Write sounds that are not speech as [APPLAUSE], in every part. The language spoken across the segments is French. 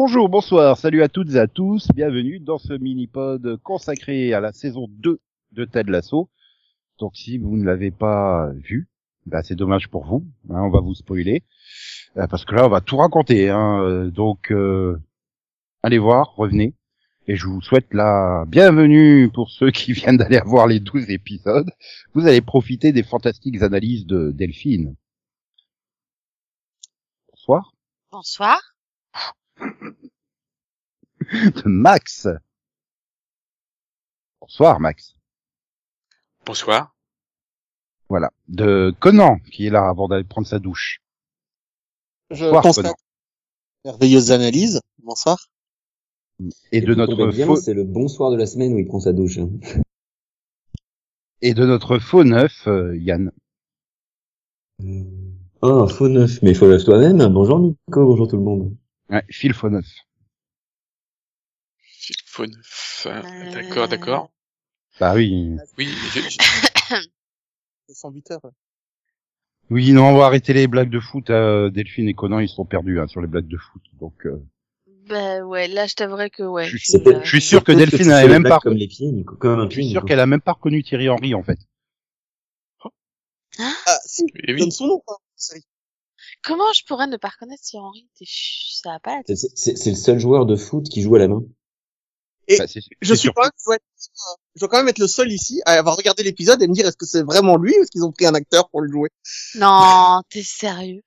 Bonjour, bonsoir, salut à toutes et à tous, bienvenue dans ce mini-pod consacré à la saison 2 de Ted Lasso. Donc si vous ne l'avez pas vu, bah, c'est dommage pour vous, hein, on va vous spoiler, euh, parce que là on va tout raconter. Hein, euh, donc euh, allez voir, revenez, et je vous souhaite la bienvenue pour ceux qui [LAUGHS] viennent d'aller voir les 12 épisodes. Vous allez profiter des fantastiques analyses de Delphine. Bonsoir. Bonsoir. De Max. Bonsoir Max. Bonsoir. Voilà. De Conan, qui est là avant d'aller prendre sa douche. Je Bonsoir, constate Conan. merveilleuse analyse. Bonsoir. Et de notre faux, c'est le bonsoir de la semaine où il prend sa douche. hein. [LAUGHS] et de notre faux neuf, euh, Yann. Ah, faux neuf. Mais faux neuf toi-même. Bonjour Nico, bonjour tout le monde. Ouais, Phil faux neuf. Phone. Enfin, Euh, D'accord, d'accord. Bah oui. Oui, je, je- 108 heures. Oui, non, on va arrêter les blagues de foot. euh, Delphine et Conan, ils sont perdus hein, sur les blagues de foot. Donc, euh, Ben ouais, là je t'avouerais que ouais. Je suis- c'est, euh, je suis sûr que Peut-être Delphine tu avait fais même pas. Comme les pieds, Nico. Comme un Je suis sûr qu'elle a même pas reconnu Thierry Henry en fait. Ah, si, eh oui. donne son nom, quoi. Comment je pourrais ne pas reconnaître Thierry Henry? T'es ch- Ça va pas la. C'est- le seul joueur de foot qui joue à la main. Et Bah, Je suis pas, je dois, être- je dois quand même être le seul ici à avoir regardé l'épisode et me dire est-ce que c'est vraiment lui ou est-ce qu'ils ont pris un acteur pour le jouer? Non, [LAUGHS] t'es sérieux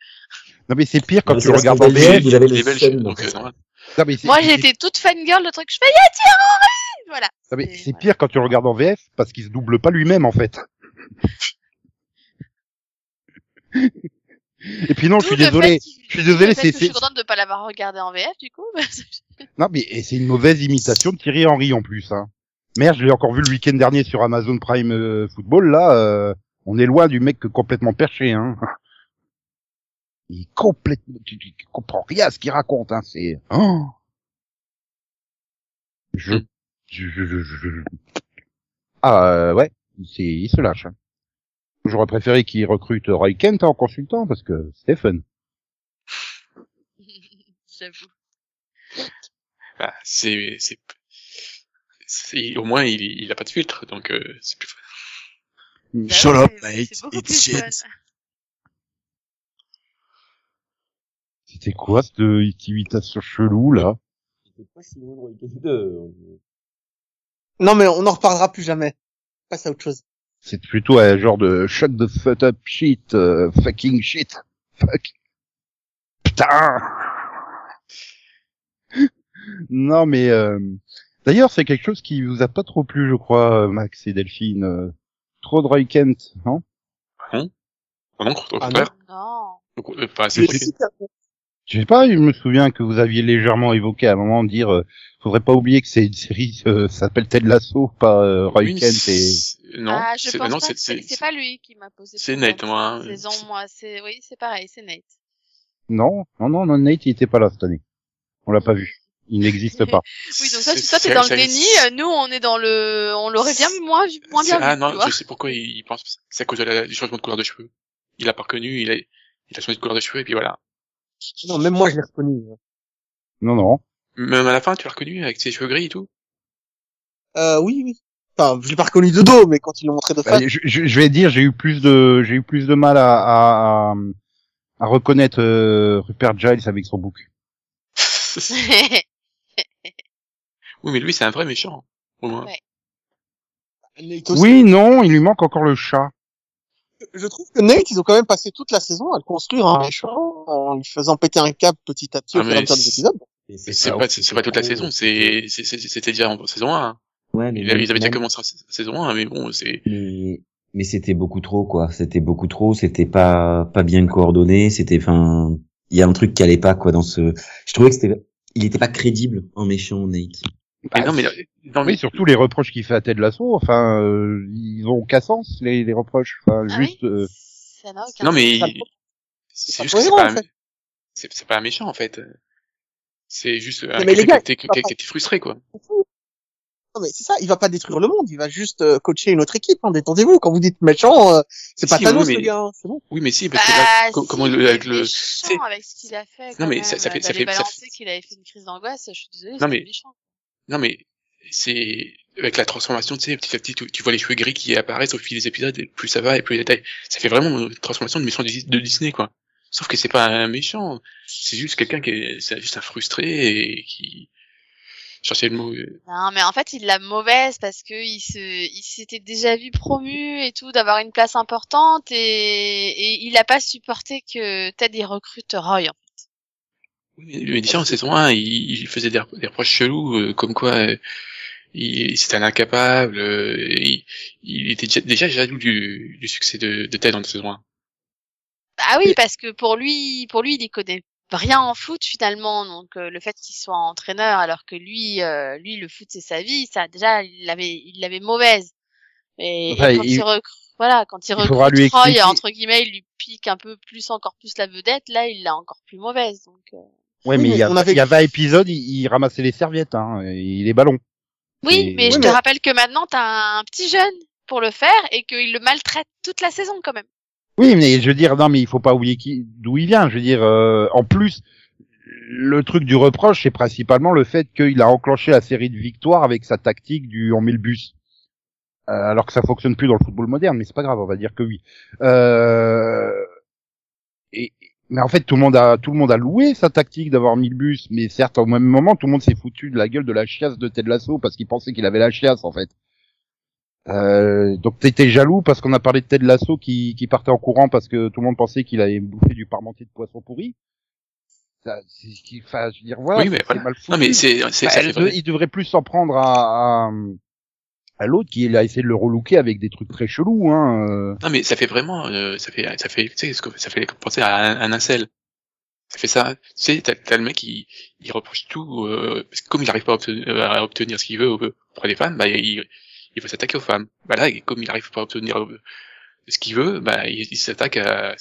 Non mais c'est pire quand Non, tu regardes en VF. vous avez Il est le belge, seul. donc normal. Non, mais c'est- Moi été toute fangirl, le truc, je fais Y'a Thierry Henry Voilà. non, mais c'est voilà. pire quand tu le regardes en VF parce qu'il se double pas lui-même en fait. [LAUGHS] Et puis non, je suis désolé. Je suis désolé, le fait c'est- Je suis contente de pas l'avoir regardé en VF du coup. Non, mais et c'est une mauvaise imitation de Thierry Henry en plus. Hein. Merde, je l'ai encore vu le week-end dernier sur Amazon Prime euh, Football. Là, euh, on est loin du mec complètement perché. Hein. Il est complètement, tu, tu, tu comprends rien à ce qu'il raconte. Hein. C'est, oh. je, Mm. je, je, je, je- je- ah euh, ouais, c'est, il se lâche. Hein. J'aurais préféré qu'il recrute Roy Kent en consultant parce que c'était fun. [LAUGHS] J'avoue. Bah, c'est, c'est, c'est- au moins il, il a pas de filtre, donc euh, c'est plus. Bah Shut up, mate, it's shit. fun. C'était quoi cette imitation chelou là? C'était pas si loin de Roy Kent, euh, Non, mais on en reparlera plus jamais. Passe à autre chose. C'est plutôt un genre de shut the fuck up shit, euh, fucking shit, fuck. Putain. non mais euh, d'ailleurs c'est quelque chose qui vous a pas trop plu je crois euh, Max et Delphine. euh, trop de Roy Kent, non? Ah non, au Ah contraire. Non. Donc, euh, pas assez. C'est super bon. Je sais pas, je me souviens que vous aviez légèrement évoqué à un moment de dire euh, faudrait pas oublier que c'est une série euh, ça s'appelle Ted Lasso, pas euh, Roy Oui, Kent et Non, ah, je c'est, pense non, pas. lui qui m'a posé. c'est Nate, moi. Saison, moi, c'est oui, c'est pareil, c'est Nate. non, non non non Nate il était pas là cette année. On l'a pas vu. Il n'existe pas. [LAUGHS] Oui, donc ça, c'est- toi, t'es dans le déni. euh, Nous, on est dans le, on l'aurait bien moins, moins bien Ah vu. non, tu vois. je sais pourquoi il, il pense. C'est à cause de la, du changement de couleur de cheveux. Il a pas reconnu, il a, il a changé de couleur de cheveux et puis voilà. Non, même moi, je l'ai reconnu. Non non. Même à la fin, tu l'as reconnu avec ses cheveux gris et tout? Euh, oui, oui. Enfin, je l'ai pas reconnu de dos, mais quand ils l'ont montré de Bah, face. je, je- je vais dire, j'ai eu plus de, j'ai eu plus de mal à, à, à, à reconnaître euh, Rupert Giles avec son bouc. [LAUGHS] oui, mais lui, c'est un vrai méchant. Au moins. Ouais. Oui, non, il lui manque encore le chat. Je trouve que Nate, ils ont quand même passé toute la saison à le construire un méchant en lui faisant péter un câble petit à petit au Ah, fur et à mesure des c'est- épisodes. C'est pas, pas toute la saison, c'est, c'est- c'est- c'était déjà en saison 1. hein. Ouais, mais Ils avaient ils avaient déjà commencé en sa- saison 1, mais bon, c'est, Mais, mais c'était beaucoup trop, quoi. C'était beaucoup trop. C'était pas, pas bien coordonné. C'était, enfin, il y a un truc qui allait pas, quoi, dans ce, je trouvais que c'était, il était pas crédible en méchant, Nate. mais non, mais, non, mais, Oui, surtout les reproches qu'il fait à Ted Lasso, enfin, euh, ils ont aucun sens, les, les reproches. Enfin, Ah juste, oui euh, Ça n'a aucun non, mais, il- c'est pas juste que c'est pas, en un- fait. c'est, c'est pas un méchant, en fait. C'est juste un mais les quelqu'un qui était frustré, quoi. Non, mais c'est ça, il va pas détruire le monde, il va juste euh, coacher une autre équipe, hein, détendez-vous. Quand vous dites méchant, euh, c'est pas Si, Thanos oui, le mais- gars, hein, c'est bon. Oui, mais si, parce que Bah, là, co- si, comment il avec le, c'est- avec ce qu'il a fait. Non, quand mais même, ça- ça fait- ça fait- ça fait- qu'il avait fait une crise d'angoisse. Je suis. Non, c'est mais- méchant. non, mais c'est, avec la transformation, tu sais, petit à petit, tu, tu vois les cheveux gris qui apparaissent au fil des épisodes, et plus ça va, et plus les détails. Ça fait vraiment une transformation de méchant de de Disney, quoi. Sauf que c'est pas un méchant. C'est juste quelqu'un qui est, c'est juste un frustré et qui, cherchait le mot, euh, Non, mais en fait, il l'a mauvaise parce que il se, il s'était déjà vu promu et tout, d'avoir une place importante et, et il a pas supporté que Ted y recrute Roy. en fait. Oui, mais déjà en saison 1, il, il faisait des, des reproches chelous, euh, comme quoi euh, il, c'était un incapable, euh, il, il était déjà, déjà jaloux du, du succès de, de Ted en saison 1. Ah oui, parce que pour lui, pour lui, il y connaît rien en foot finalement. Donc euh, le fait qu'il soit entraîneur, alors que lui, euh, lui, le foot c'est sa vie, ça déjà, il l'avait, il l'avait mauvaise. Et, quand il, il- recrute, voilà, quand il recrute lui Roy, expliquer- entre guillemets, il lui pique un peu plus, encore plus la vedette. Là, il l'a encore plus mauvaise. Donc euh, Ouais, Oui, mais il y, a, avait- il y a 20 épisodes, il, il ramassait les serviettes, hein, et les ballons. oui, Et- mais je te rappelle que maintenant t'as un petit jeune pour le faire et qu'il le maltraite toute la saison quand même. Oui, mais je veux dire, non, mais il faut pas oublier qui, d'où il vient. Je veux dire, euh, en plus, le truc du reproche, c'est principalement le fait qu'il a enclenché la série de victoires avec sa tactique du on met le bus. Euh, alors que ça fonctionne plus dans le football moderne, mais c'est pas grave, on va dire que oui. Euh, mais en fait, tout le monde a, tout le monde a loué sa tactique d'avoir mis le bus, mais certes, au même moment, tout le monde s'est foutu de la gueule de la chiasse de Ted Lasso parce qu'il pensait qu'il avait la chiasse, en fait. Euh, donc t'étais jaloux parce qu'on a parlé de Ted Lasso qui, qui partait en courant parce que tout le monde pensait qu'il avait bouffé du parmentier de poisson pourri. Ça, c'est enfin, je veux dire, voilà, Oui, mais voilà. mal foutu. Non, mais c'est, c'est, Bah, ça elle vrai. il devrait plus s'en prendre à, à, à l'autre qui a essayé de le relooker avec des trucs très chelous, hein. euh. Non, mais ça fait vraiment, euh, ça fait, ça fait, tu sais, ce que- ça fait penser à un, un incel. Ça fait ça. Tu sais, t'as, t'as le mec qui, il reproche tout, euh, parce que comme il arrive pas à obtenir, à obtenir ce qu'il veut auprès des femmes, bah, il, il va s'attaquer aux femmes. Bah là, comme il arrive pas à obtenir euh, ce qu'il veut, bah, il, il s'attaque à,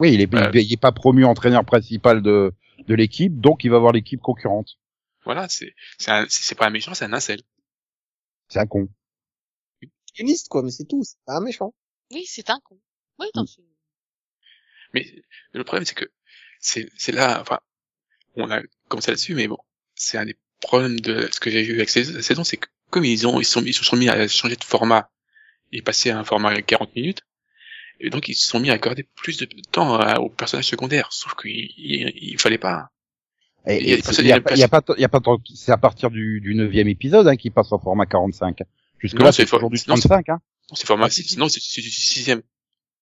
Oui, il est, Ouais. il, il est pas promu entraîneur principal de, de l'équipe, donc il va voir l'équipe concurrente. voilà, c'est, c'est un- c'est c'est pas un méchant, c'est un incel. C'est un con. Uniste, quoi, mais c'est tout, c'est pas un méchant. Oui, c'est un con. Oui, dans Mm. Mais le problème, c'est que c'est c'est là, enfin, on a commencé là-dessus, mais bon, c'est un des problèmes de ce que j'ai vu avec ces- la saison, c'est que comme ils ont ils sont ils se sont mis à changer de format et passer à un format 40 minutes, et donc ils se sont mis à accorder plus de temps aux personnages secondaires, sauf qu'il il, il fallait pas. Et, Il y a il y a, il y a pas- il y a pas, c'est à partir du, du neuvième épisode, hein, qui passe en format 45. Jusque Non, là, c'est toujours du for- non, c'est- 35, hein. Non, c'est format Ah, si, 6, si. non, c'est du sixième.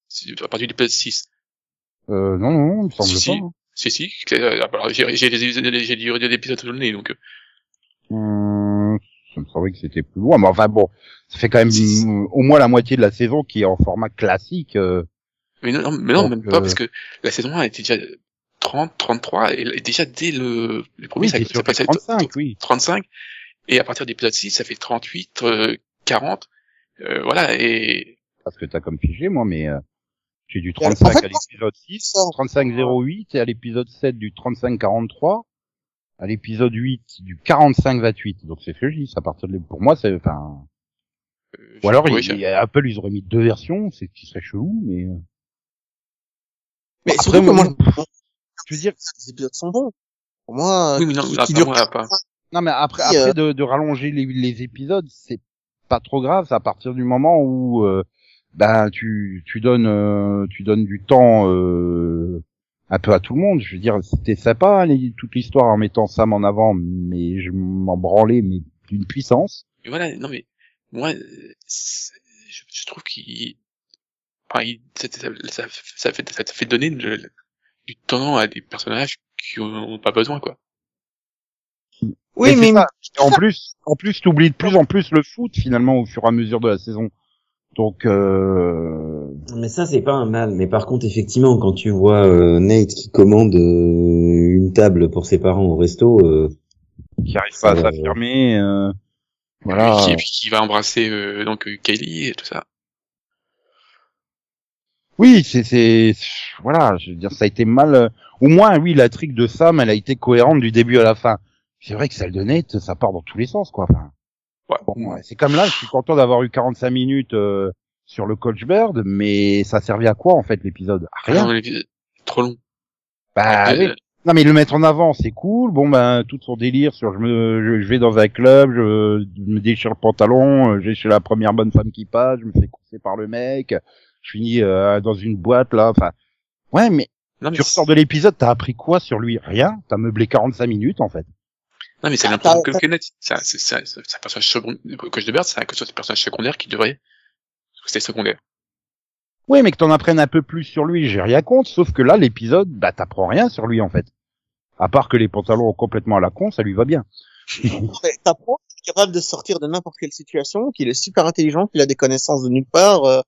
C'est à partir du épisode 6. Euh, non, non, il me semble Si, si. pas. hein. Si, si, euh, alors, j'ai j'ai des j'ai du d'épisodes sous le nez, donc, euh, Hum, ça me semblait que c'était plus loin, mais enfin bon, ça fait quand même au moins la moitié de la saison qui est en format classique. euh. Mais non, non, mais non Donc, même pas, euh, parce que la saison 1 était déjà 30, 33, et et déjà dès le, le premier, Oui, ça, ça sur passait à 35, oui. 35, et à partir de l'épisode 6, ça fait 38, euh, 40, euh, voilà, et Parce que t'as comme figé, moi, mais euh, j'ai du en fait, 35 à l'épisode 6, ça. 35-08 et à l'épisode 7 du 35-43, à l'épisode 8 du 45-28. Donc c'est juste, à partir de... Pour moi, c'est... Enfin... euh, Ou alors, il- Apple, ils auraient mis deux versions, c'est qui serait chelou, mais... euh, Mais Après, moi, je veux dire, les épisodes sont bons. Pour moi, oui, mais non, qui- qui pas moi, pas. Non, mais après, Oui, après euh, de, de rallonger les, les épisodes, c'est pas trop grave. C'est à partir du moment où euh, ben tu tu donnes euh, tu donnes du temps euh, un peu à tout le monde. Je veux dire, c'était sympa les- toute l'histoire en mettant Sam en avant, mais je m'en branlais mais d'une puissance. Mais voilà, non mais, moi, je, je trouve qu'il, enfin, il- ça, ça, ça, ça fait, ça fait donner le- du temps à des personnages qui ont pas besoin, quoi. oui, Et mais ça. en plus, en plus, t'oublies de plus en plus le foot finalement au fur et à mesure de la saison. Donc euh... Mais ça, c'est pas un mal. Mais par contre, effectivement, quand tu vois euh, Nate qui commande euh, une table pour ses parents au resto, euh, qui arrive pas à s'affirmer. euh, Et Voilà. puis, et puis qui va embrasser euh, donc Kylie et tout ça. Oui, c'est, c'est, voilà, je veux dire, ça a été mal. euh, Au moins, oui, la trick de Sam, elle a été cohérente du début à la fin. C'est vrai que celle de Nate, ça part dans tous les sens, quoi. Enfin, Ouais, Bon, ouais, c'est comme là, je suis content d'avoir eu 45 minutes euh, sur le Coach Bird, mais ça servait à quoi en fait l'épisode? Ah Rien. non, trop long. Bah, Euh, oui. Non mais le mettre en avant c'est cool. Bon ben tout son délire sur je me je, je vais dans un club, je, je me déchire le pantalon, euh, je vais chez la première bonne femme qui passe, je me fais courser par le mec, je finis euh, dans une boîte là. Enfin ouais mais non, mais tu ressors de l'épisode, t'as appris quoi sur lui? Rien. T'as meublé 45 minutes en fait. Non, mais c'est Ah, l'impression que le net, c'est un, c'est, un personnage secondaire, le coach de Bird, c'est un, c'est un personnage secondaire qui devrait, c'est secondaire. Oui mais que t'en apprennes un peu plus sur lui, j'ai rien contre. Sauf que là l'épisode, bah t'apprends rien sur lui en fait. À part que les pantalons complètement à la con, ça lui va bien. T'apprends qu'il est capable de sortir de n'importe quelle situation, qu'il est super intelligent, qu'il a des connaissances de nulle part, euh,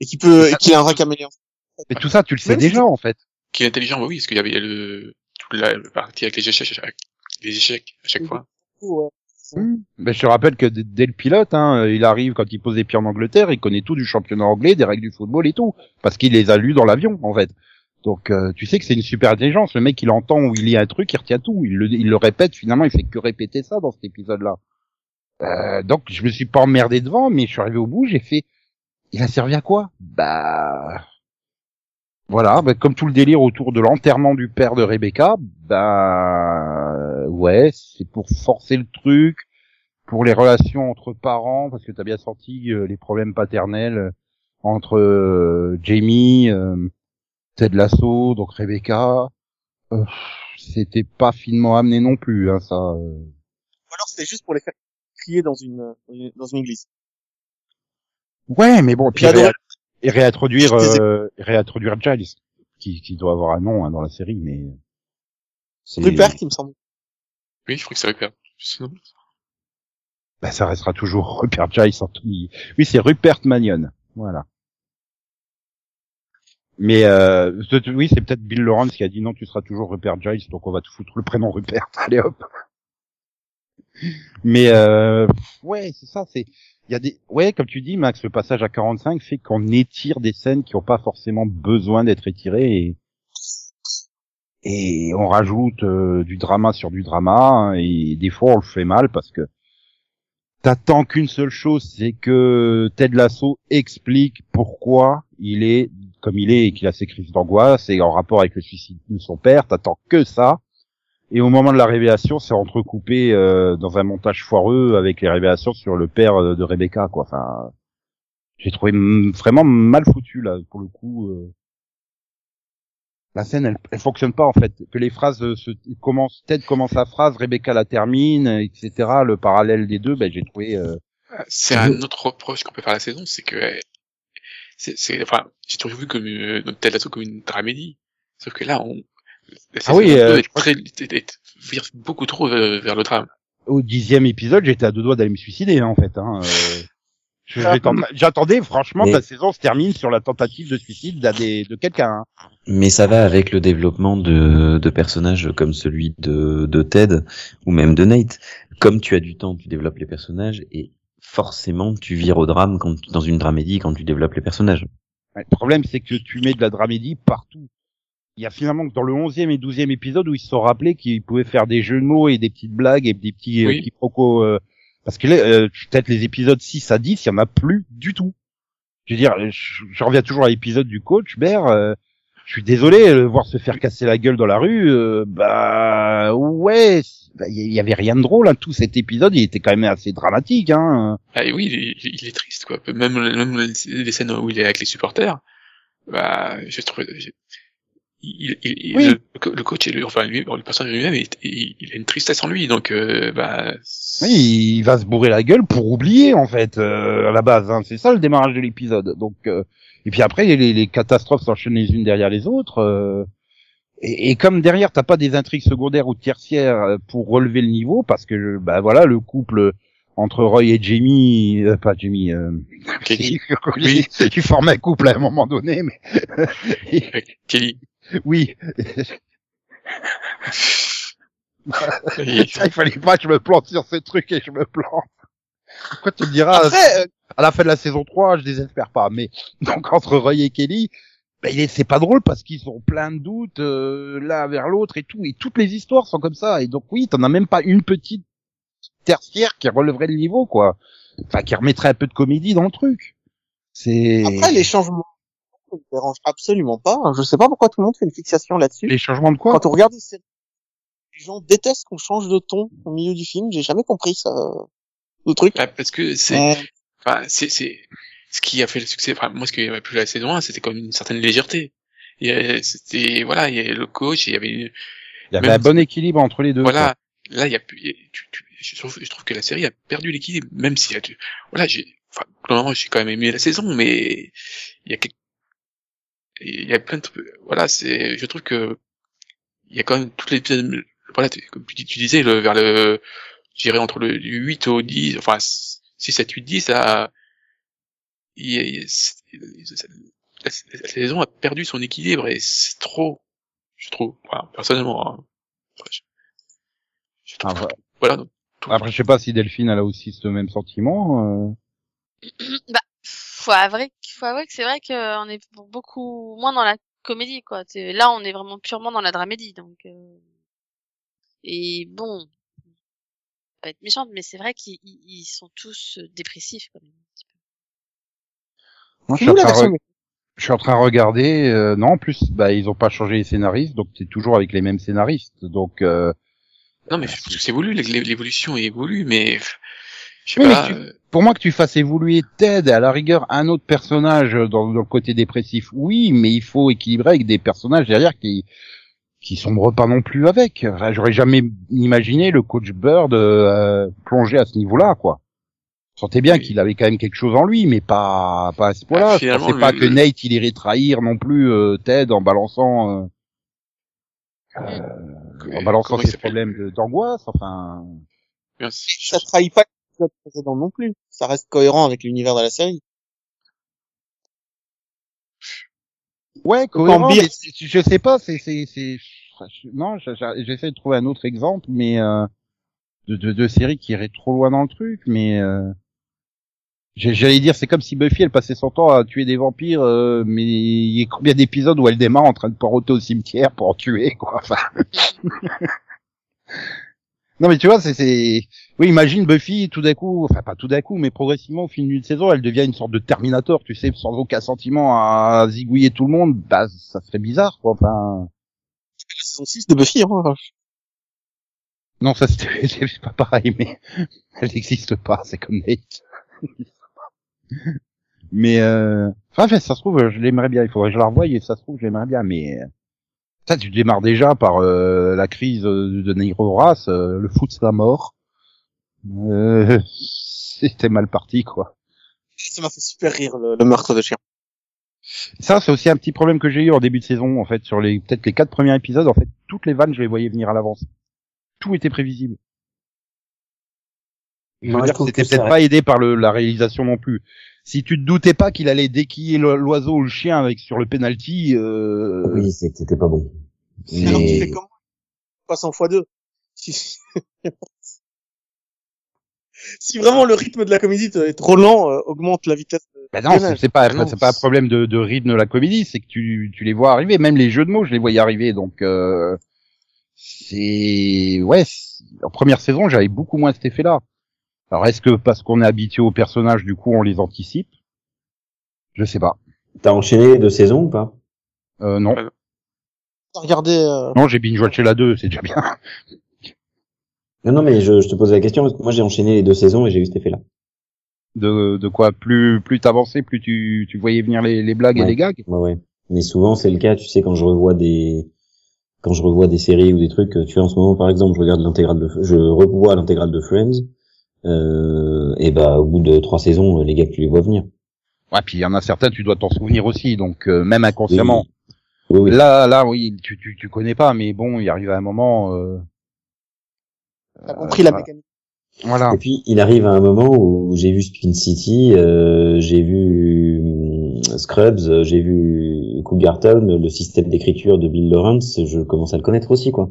et qu'il peut, et qu'il a un vrai caméléon. Mais tout ça tu le sais Même si déjà en fait. Qui est intelligent, bah oui, parce qu'il y avait le, toute la, la partie avec les échecs, les échecs à chaque fois. Ouais. Ben, je te rappelle que dès le pilote, hein, il arrive quand il pose des pieds en Angleterre, il connaît tout du championnat anglais, des règles du football et tout, parce qu'il les a lus dans l'avion en fait. Donc euh, tu sais que c'est une super intelligence. Le mec il entend ou il lit un truc, il retient tout, il le, il le répète. Finalement, il fait que répéter ça dans cet épisode-là. Euh, donc je me suis pas emmerdé devant, mais je suis arrivé au bout, j'ai fait. Il a servi à quoi? Bah voilà, bah, comme tout le délire autour de l'enterrement du père de Rebecca, bah ouais, c'est pour forcer le truc, pour les relations entre parents, parce que t'as bien senti euh, les problèmes paternels euh, entre euh, Jamie, euh, Ted Lasso, donc Rebecca. Euh, c'était pas finement amené non plus, hein, ça. euh. Ou alors c'était juste pour les faire crier dans une, dans une église. Ouais, mais bon, puis Et réintroduire, euh, réintroduire Giles, qui, qui doit avoir un nom hein, dans la série, mais C'est- Rupert, qui me semble. Oui, je crois que c'est Rupert. Sinon, bah, ça restera toujours Rupert Giles, Anthony. Oui, c'est Rupert Manion, voilà. Mais euh, oui, c'est peut-être Bill Lawrence qui a dit non, tu seras toujours Rupert Giles, donc on va te foutre le prénom Rupert. [LAUGHS] Allez hop. Mais euh, ouais, c'est ça. C'est il y a des ouais, comme tu dis, Max, le passage à 45 fait qu'on étire des scènes qui ont pas forcément besoin d'être étirées et et on rajoute euh, du drama sur du drama hein, et des fois on le fait mal parce que t'attends qu'une seule chose, c'est que Ted Lasso explique pourquoi il est comme il est et qu'il a ses crises d'angoisse et en rapport avec le suicide de son père. T'attends que ça. Et au moment de la révélation, c'est entrecoupé euh, dans un montage foireux avec les révélations sur le père euh, de Rebecca, quoi. Enfin, j'ai trouvé vraiment mal foutu là, pour le coup. euh. La scène, elle, elle fonctionne pas en fait. Que les phrases euh, se commencent, Ted commence sa phrase, Rebecca la termine, etc. Le parallèle des deux, ben j'ai trouvé. euh, c'est un autre reproche qu'on peut faire à la saison, c'est que, c'est, enfin, j'ai toujours vu comme euh, notre tel comme une dramédie. Sauf que là, on, la Ah oui, euh, deux je est très, est- est- vire beaucoup trop vers, vers le drame. au dixième épisode, j'étais à deux doigts d'aller me suicider, hein, en fait. Hein. euh. Ah. J'attendais, franchement, Mais- que la saison se termine sur la tentative de suicide de quelqu'un. hein. Mais ça va avec le développement de, de personnages comme celui de, de Ted ou même de Nate. Comme tu as du temps, tu développes les personnages et forcément tu vires au drame quand, dans une dramédie quand tu développes les personnages. Ouais, Le problème, c'est que tu mets de la dramédie partout. Il y a finalement que dans le onzième et douzième épisode où ils se sont rappelés qu'ils pouvaient faire des jeux de mots et des petites blagues et des petits euh, Oui. quiproquos. euh, parce que là, euh, peut-être les épisodes 6 à 10, il y en a plus du tout. Je veux dire, je, je reviens toujours à l'épisode du coach, Ber. euh, je suis désolé, le voir se faire casser la gueule dans la rue, euh, bah ouais, c'est- bah, il y avait rien de drôle. Hein. Tout cet épisode, il était quand même assez dramatique. Hein. Ah, et oui, il est, il est triste, quoi. Même, même les scènes où il est avec les supporters, bah, je trouve, il, il, il- Oui. le, co- le coach et le, enfin, lui, le personnage lui-même, il, a une tristesse en lui, donc, euh, bah, Oui, il va se bourrer la gueule pour oublier en fait euh, à la base. Hein. C'est ça le démarrage de l'épisode. Donc euh, et puis après les, les catastrophes s'enchaînent les unes derrière les autres. euh, et, et comme derrière t'as pas des intrigues secondaires ou tertiaires euh, pour relever le niveau, parce que bah voilà le couple entre Roy et Jamie, euh, pas Jamie, euh, Kelly, [LAUGHS] oui. tu formes un couple à un moment donné, mais [LAUGHS] Kelly. Oui, il fallait pas que je me plante sur ce truc et je me plante. Pourquoi tu me diras Après, euh, à la fin de la saison 3, je désespère pas. Mais [LAUGHS] donc entre Roy et Kelly, ben, c'est pas drôle parce qu'ils sont pleins de doutes euh, l'un vers l'autre et tout. Et toutes les histoires sont comme ça. Et donc oui, t'en as même pas une petite tertiaire qui relèverait le niveau, quoi. Enfin, qui remettrait un peu de comédie dans le truc. C'est Après, les changements ne me dérangent absolument pas. Je sais pas pourquoi tout le monde fait une fixation là-dessus. les changements de quoi Quand on regarde une série, les gens détestent qu'on change de ton au milieu du film. J'ai jamais compris ça. Le truc. Parce que c'est, Euh, enfin, c'est, c'est, ce qui a fait le succès, enfin, moi, ce qui m'a plu la saison 1, c'était comme une certaine légèreté. Il y a- C'était, voilà, il y avait le coach, il y avait, une- Il y avait même- un bon équilibre entre les deux. voilà, là, il y a, tu, tu, je trouve, je trouve que la série a perdu l'équilibre, même si, voilà, j'ai, enfin, globalement, j'ai quand même aimé la saison, mais il y a quelques, il y a plein de, voilà, c'est, je trouve que, il y a quand même toutes les, voilà, tu- comme tu, tu disais, le, vers le, je dirais entre le 8 au 10, enfin, 6, 7, 8, 10, ça, il y a- il y a- c'est- la, la saison a perdu son équilibre et c'est trop, je trouve, voilà, personnellement, hein. Après, je- je trouve Ah, ouais. voilà, donc, tout- Après, je sais pas si Delphine elle a aussi ce même sentiment. euh. [CLEARS THROAT] bah, faut avouer, faut avouer que c'est vrai qu'on est beaucoup moins dans la comédie, quoi. Là, on est vraiment purement dans la dramédie, donc. euh, Et bon, pas être méchante, mais c'est vrai qu'ils ils- ils sont tous euh, dépressifs, quand même. un petit peu. Moi, je suis, en train je suis en train de regarder. euh, non, en plus, bah, ils ont pas changé les scénaristes, donc c'est toujours avec les mêmes scénaristes. Donc, euh, non, mais parce que c'est voulu, l'é- l'évolution est voulue, mais, je sais Oui, pas, tu- euh, pour moi que tu fasses évoluer Ted à la rigueur un autre personnage dans, dans le côté dépressif, oui, mais il faut équilibrer avec des personnages derrière qui qui sombrent pas non plus avec. Enfin, J'aurais jamais imaginé le coach Bird euh, plonger à ce niveau-là, quoi. Je sentais bien Oui. qu'il avait quand même quelque chose en lui, mais pas pas à ce point-là. Ah, je pensais pas que Nate il irait trahir non plus euh, Ted en balançant euh, euh, en balançant ses problèmes d'angoisse. Enfin, bien, ça trahit pas non plus. Ça reste cohérent avec l'univers de la série. Ouais, cohérent, mais je sais pas, c'est, c'est, c'est, non, j'essaie de trouver un autre exemple, mais euh, de, de, de série qui irait trop loin dans le truc, mais euh, j'allais dire, c'est comme si Buffy elle passait son temps à tuer des vampires, euh, mais il y a combien d'épisodes où elle démarre en train de poireauter au cimetière pour en tuer, quoi. Enfin. [LAUGHS] non, mais tu vois, c'est, oui, imagine Buffy tout d'un coup, enfin pas tout d'un coup, mais progressivement au fil d'une saison, elle devient une sorte de Terminator, tu sais, sans aucun sentiment à zigouiller tout le monde, bah ça serait bizarre, quoi. Enfin, La saison 6 de Buffy, hein. non, ça [LAUGHS] c'est pas pareil, mais [LAUGHS] elle n'existe pas, c'est comme Nate. [LAUGHS] mais euh... enfin, ça se trouve, je l'aimerais bien. Il faudrait que je la revoie et ça se trouve, je l'aimerais bien, mais ça, tu démarres déjà par euh, la crise de, de Negro Race, euh, le foot c'est la mort. Euh, [LAUGHS] c'était mal parti, quoi. Ça m'a fait super rire, le, le meurtre de chien. Ça, c'est aussi un petit problème que j'ai eu en début de saison, en fait, sur les peut-être les quatre premiers épisodes. En fait, toutes les vannes, je les voyais venir à l'avance. Tout était prévisible. Je veux dire, c'était peut-être pas aidé par le, la réalisation non plus. Si tu te doutais pas qu'il allait déquiller lo- l'oiseau ou le chien avec sur le penalty, euh... Oui, c'est que c'était pas bon. Mais... Alors tu fais comment? Pas 100 fois 2. Si... [LAUGHS] si vraiment le rythme de la comédie est trop lent, euh, augmente la vitesse. de Ben non, c'est- pas, non, c'est pas un problème de, de rythme de la comédie, c'est que tu, tu les vois arriver. Même les jeux de mots, je les voyais arriver. Donc, euh, c'est, ouais, c'est- en première saison, j'avais beaucoup moins cet effet-là. Alors, est-ce que parce qu'on est habitué aux personnages, du coup, on les anticipe? Je sais pas. T'as enchaîné les deux saisons ou pas? Euh, non, Regardez, euh, non, j'ai binge-watché la 2, c'est déjà bien. Non, non, mais je, je te pose la question parce que moi j'ai enchaîné les deux saisons et j'ai eu cet effet-là. De, de quoi? Plus, plus t'avançais, plus tu, tu voyais venir les, les blagues et les gags? Ouais, ouais. Mais souvent c'est le cas, tu sais, quand je revois des quand je revois des séries ou des trucs, tu vois, en ce moment par exemple, je regarde l'intégrale de, je revois l'intégrale de Friends, euh, et bah au bout de trois saisons, les gars, tu les vois venir. Ouais, puis il y en a certains, tu dois t'en souvenir aussi, donc euh, même inconsciemment. Oui, oui. Là, là, oui, tu, tu, tu connais pas, mais bon, il arrive à un moment. Euh, t'as compris la voilà. mécanique. voilà. Et puis il arrive à un moment où j'ai vu Spin City, euh, j'ai vu Scrubs, euh, j'ai vu Cougar Town, le système d'écriture de Bill Lawrence, je commence à le connaître aussi, quoi.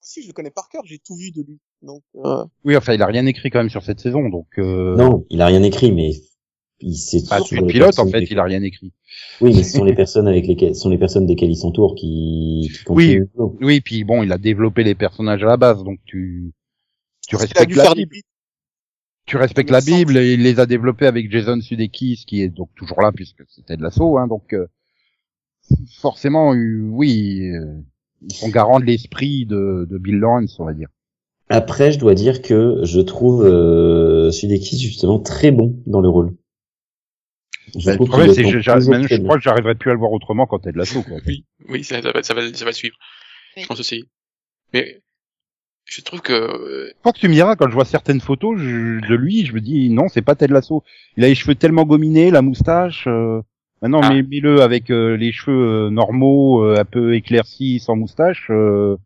Si, je le connais par cœur, j'ai tout vu de lui. Donc, euh, Oui, enfin, il a rien écrit quand même sur cette saison, donc. Euh... Non, il a rien écrit, mais il sait Bah, sur le pilote, en fait, avec- il a rien écrit. Oui, mais ce sont les personnes avec lesquelles, ce sont les personnes desquelles il s'entoure qui, qui Oui. Oui, puis bon, il a développé les personnages à la base, donc tu. tu respectes la Bible. Tu respectes Il la. Bible et il les a développés avec Jason Sudeikis qui est donc toujours là puisque c'était de l'assaut hein, donc euh, forcément euh, oui euh, ils sont garants de l'esprit de, de Bill Lawrence on va dire. Après, je dois dire que je trouve euh, Sudeikis justement très bon dans le rôle. Je Bah, le trouve problème c'est que je, crois que j'arriverai plus à le voir autrement quand t'es de l'assaut quoi. Oui, oui, ça, ça va, ça va, ça va suivre. Oui. Je pense aussi. Mais je trouve que euh, Je crois que tu me diras quand je vois certaines photos je- de lui je me dis non c'est pas Ted Lasso. Il a les cheveux tellement gominés la moustache. Euh... Maintenant Ah. mets- mets-le avec euh, les cheveux euh, normaux euh, un peu éclaircis sans moustache. Euh...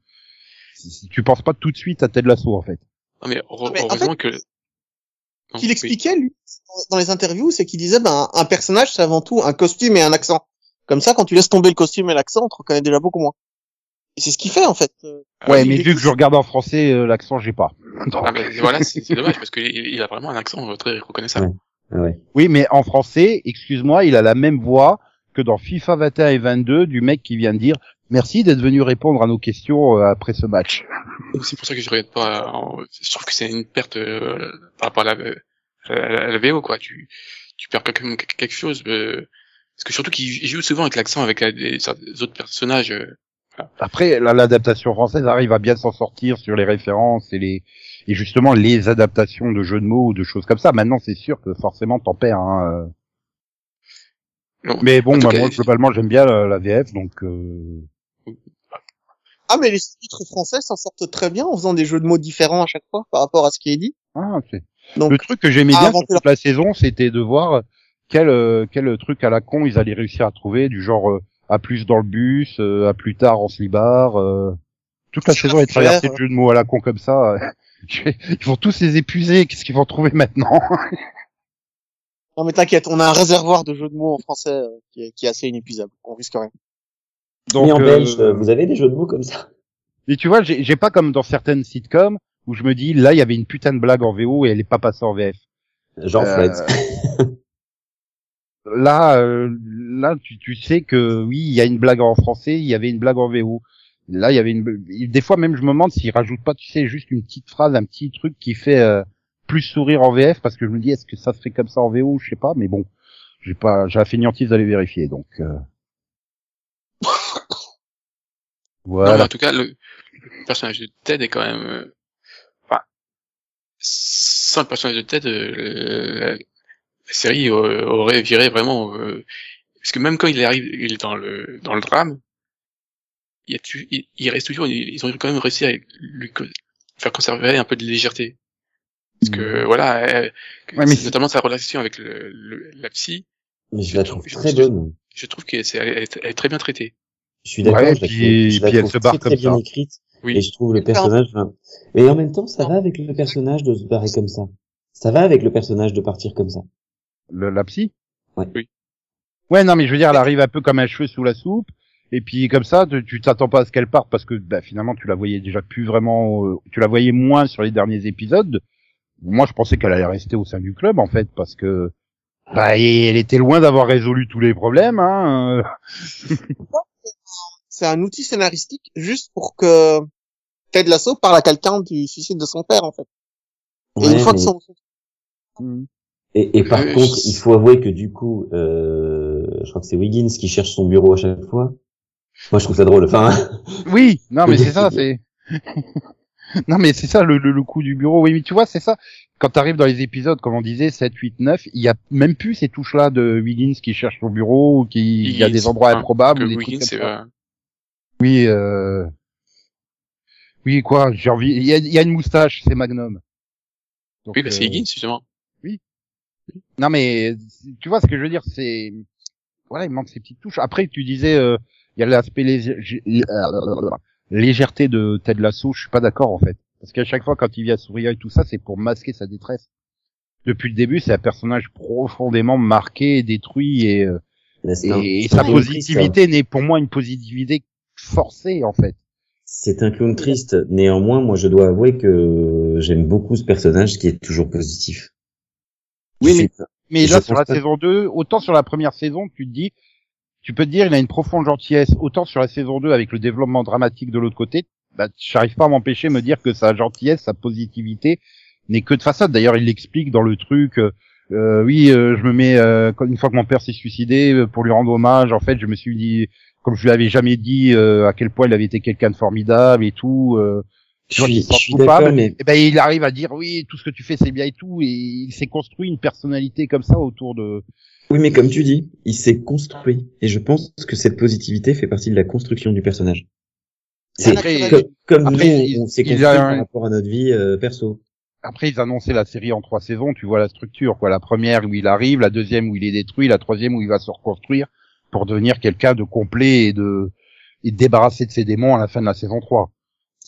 si- Tu penses pas tout de suite à Ted Lasso en fait. non mais, mais en heureusement fait, que qu'il oui. expliquait lui dans les interviews, c'est qu'il disait ben un personnage c'est avant tout un costume et un accent. Comme ça, quand tu laisses tomber le costume et l'accent, on te reconnaît déjà beaucoup moins. Et c'est ce qu'il fait en fait. Euh, Ouais, mais vu que je regarde en français, euh, l'accent, j'ai pas. Donc- Ah, mais [LAUGHS] voilà, c'est dommage [LAUGHS] parce qu'il il a vraiment un accent euh, très reconnaissable. Ah ouais. Oui, mais en français, excuse-moi, il a la même voix que dans FIFA 21 et 22 du mec qui vient de dire merci d'être venu répondre à nos questions euh, après ce match. [LAUGHS] C'est pour ça que je regarde pas. euh, Je trouve que c'est une perte euh, par rapport à la, à la, à la VO quoi. Tu tu perds quand même quelque chose. euh, parce que surtout qu'il joue souvent avec l'accent avec euh, des autres personnages. euh, Après, là, l'adaptation française arrive à bien s'en sortir sur les références et les et justement les adaptations de jeux de mots ou de choses comme ça. Maintenant, c'est sûr que forcément t'en perds. Hein. euh. Non. Mais bon, bah, cas, moi globalement j'aime bien la, la VF, donc euh... Ah mais les titres français s'en sortent très bien en faisant des jeux de mots différents à chaque fois par rapport à ce qui est dit. ah, ok. Donc Le truc que j'aimais bien sur toute la saison, c'était de voir quel euh, quel truc à la con ils allaient réussir à trouver, du genre euh, à plus dans le bus, euh, à plus tard en slibard. euh. Toute la saison est traversée de jeux de mots à la con comme ça. [LAUGHS] euh. Ils vont tous les épuiser. Qu'est-ce qu'ils vont trouver maintenant? [LAUGHS] Non mais t'inquiète, on a un réservoir de jeux de mots en français euh, qui, est, qui est assez inépuisable. On risque rien. Donc, Mais en belge, euh, vous avez des jeux de mots comme ça Et tu vois, j'ai pas comme dans certaines sitcoms où je me dis là il y avait une putain de blague en VO et elle est pas passée en VF. Genre Euh, Friends. [LAUGHS] Là, euh, là, tu, tu sais que oui, il y a une blague en français, il y avait une blague en VO. Là, il y avait une. Des fois, même, je me demande s'ils rajoutent pas, tu sais, juste une petite phrase, un petit truc qui fait euh, plus sourire en VF, parce que je me dis, est-ce que ça se fait comme ça en VO Je sais pas, mais bon, j'ai pas, j'ai la fainéantise d'aller vérifier, donc. euh. Non, mais Voilà. en tout cas, le, le personnage de Ted est quand même. euh, Enfin, sans le personnage de Ted, euh, la, série aurait viré vraiment. euh, parce que même quand il arrive, il est dans le dans le drame, il, y a tu, il, il reste toujours. Ils ont quand même réussi à lui faire conserver un peu de légèreté. Parce que voilà, euh, Ouais, mais notamment sa relation avec le, le- la psy, Mais je la trouve je- très je- bonne. je trouve que c'est elle, est- elle est très bien traitée. Je suis d'accord, Ouais, je puis- je la puis elle se barre très, très comme bien ça. écrite. Oui. Et je trouve le personnage... enfin, Et en même temps, ça va avec le personnage de se barrer comme ça. Ça va avec le personnage de partir comme ça. Le, la psy? Ouais. Oui. Ouais, non, mais je veux dire, elle arrive un peu comme un cheveu sous la soupe. Et puis comme ça, tu- t'attends pas à ce qu'elle parte parce que bah, finalement tu la voyais déjà plus vraiment, euh, tu la voyais moins sur les derniers épisodes. Moi, je pensais qu'elle allait rester au sein du club en fait parce que bah, elle était loin d'avoir résolu tous les problèmes. Hein. C'est un outil scénaristique juste pour que Ted Lasso parle à quelqu'un du suicide de son père en fait. Et Ouais, une fois mais- que son Et, et par Euh, contre, je- il faut avouer que du coup, euh, je crois que c'est Wiggins qui cherche son bureau à chaque fois. Moi, je trouve ça drôle. Enfin, [LAUGHS] Oui, non, mais c'est ça, [LAUGHS] c'est. [LAUGHS] non, mais c'est ça le, le, le coup du bureau. Oui, mais tu vois, c'est ça. Quand t'arrives dans les épisodes, comme on disait, 7, 8, 9, il y a même plus ces touches-là de Wiggins qui cherche son bureau ou qui il y a des endroits improbables ou des Wiggins, Oui, euh... oui, quoi, j'ai envie. Il y a, il y a une moustache, c'est Magnum. Donc, Oui, bah, c'est euh, Higgins, justement. Non, mais tu vois ce que je veux dire, c'est voilà, il manque ces petites touches. Après, tu disais, euh, il y a l'aspect lég- légèreté de Ted Lasso. Je suis pas d'accord en fait, parce qu'à chaque fois quand il vient sourire et tout ça, c'est pour masquer sa détresse. Depuis le début, c'est un personnage profondément marqué, détruit et euh, et, et sa positivité n'est pour moi une positivité forcée en fait. C'est un clown triste. Néanmoins, moi, je dois avouer que j'aime beaucoup ce personnage qui est toujours positif. Oui, mais- Mais là, sur la saison 2, autant sur la première saison, tu te dis, tu peux te dire, il a une profonde gentillesse, autant sur la saison 2, avec le développement dramatique de l'autre côté, bah, j'arrive pas à m'empêcher de me dire que sa gentillesse, sa positivité n'est que de façade. D'ailleurs, il l'explique dans le truc. euh, euh, oui, euh, je me mets euh, une fois que mon père s'est suicidé euh, pour lui rendre hommage. En fait, je me suis dit, comme je lui avais jamais dit euh, à quel point il avait été quelqu'un de formidable et tout. Euh, Je suis, je suis coupable, mais et ben il arrive à dire oui, tout ce que tu fais c'est bien et tout, et il s'est construit une personnalité comme ça autour de. oui, mais comme tu dis, il s'est construit, et je pense que cette positivité fait partie de la construction du personnage. C'est comme, comme après, nous, on s'est construit a par rapport à notre vie euh, perso. Après ils annonçaient la série en trois saisons, tu vois la structure quoi. La première où il arrive, la deuxième où il est détruit, la troisième où il va se reconstruire pour devenir quelqu'un de complet et de et de débarrasser de ses démons à la fin de la saison 3.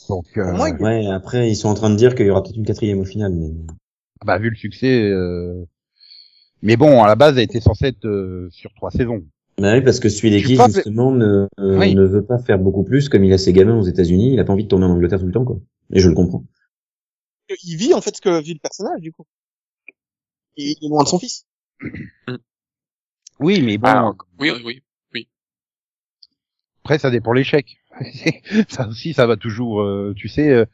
Donc euh, Ouais, après, ils sont en train de dire qu'il y aura peut-être une quatrième au final, mais bah vu le succès. euh, Mais bon, à la base, elle était censée être euh, sur trois saisons. Bah oui, parce que suis pas- justement, ne, euh, Oui. ne veut pas faire beaucoup plus, comme il a ses gamins aux États-Unis, il a pas envie de tourner en Angleterre tout le temps, quoi. Et je le comprends. Il vit en fait ce que vit le personnage du coup. Il il est loin de son fils. Oui, mais bon, Ah, oui, oui. après ça dépend l'échec. [LAUGHS] ça aussi, ça va toujours. euh, tu sais, euh,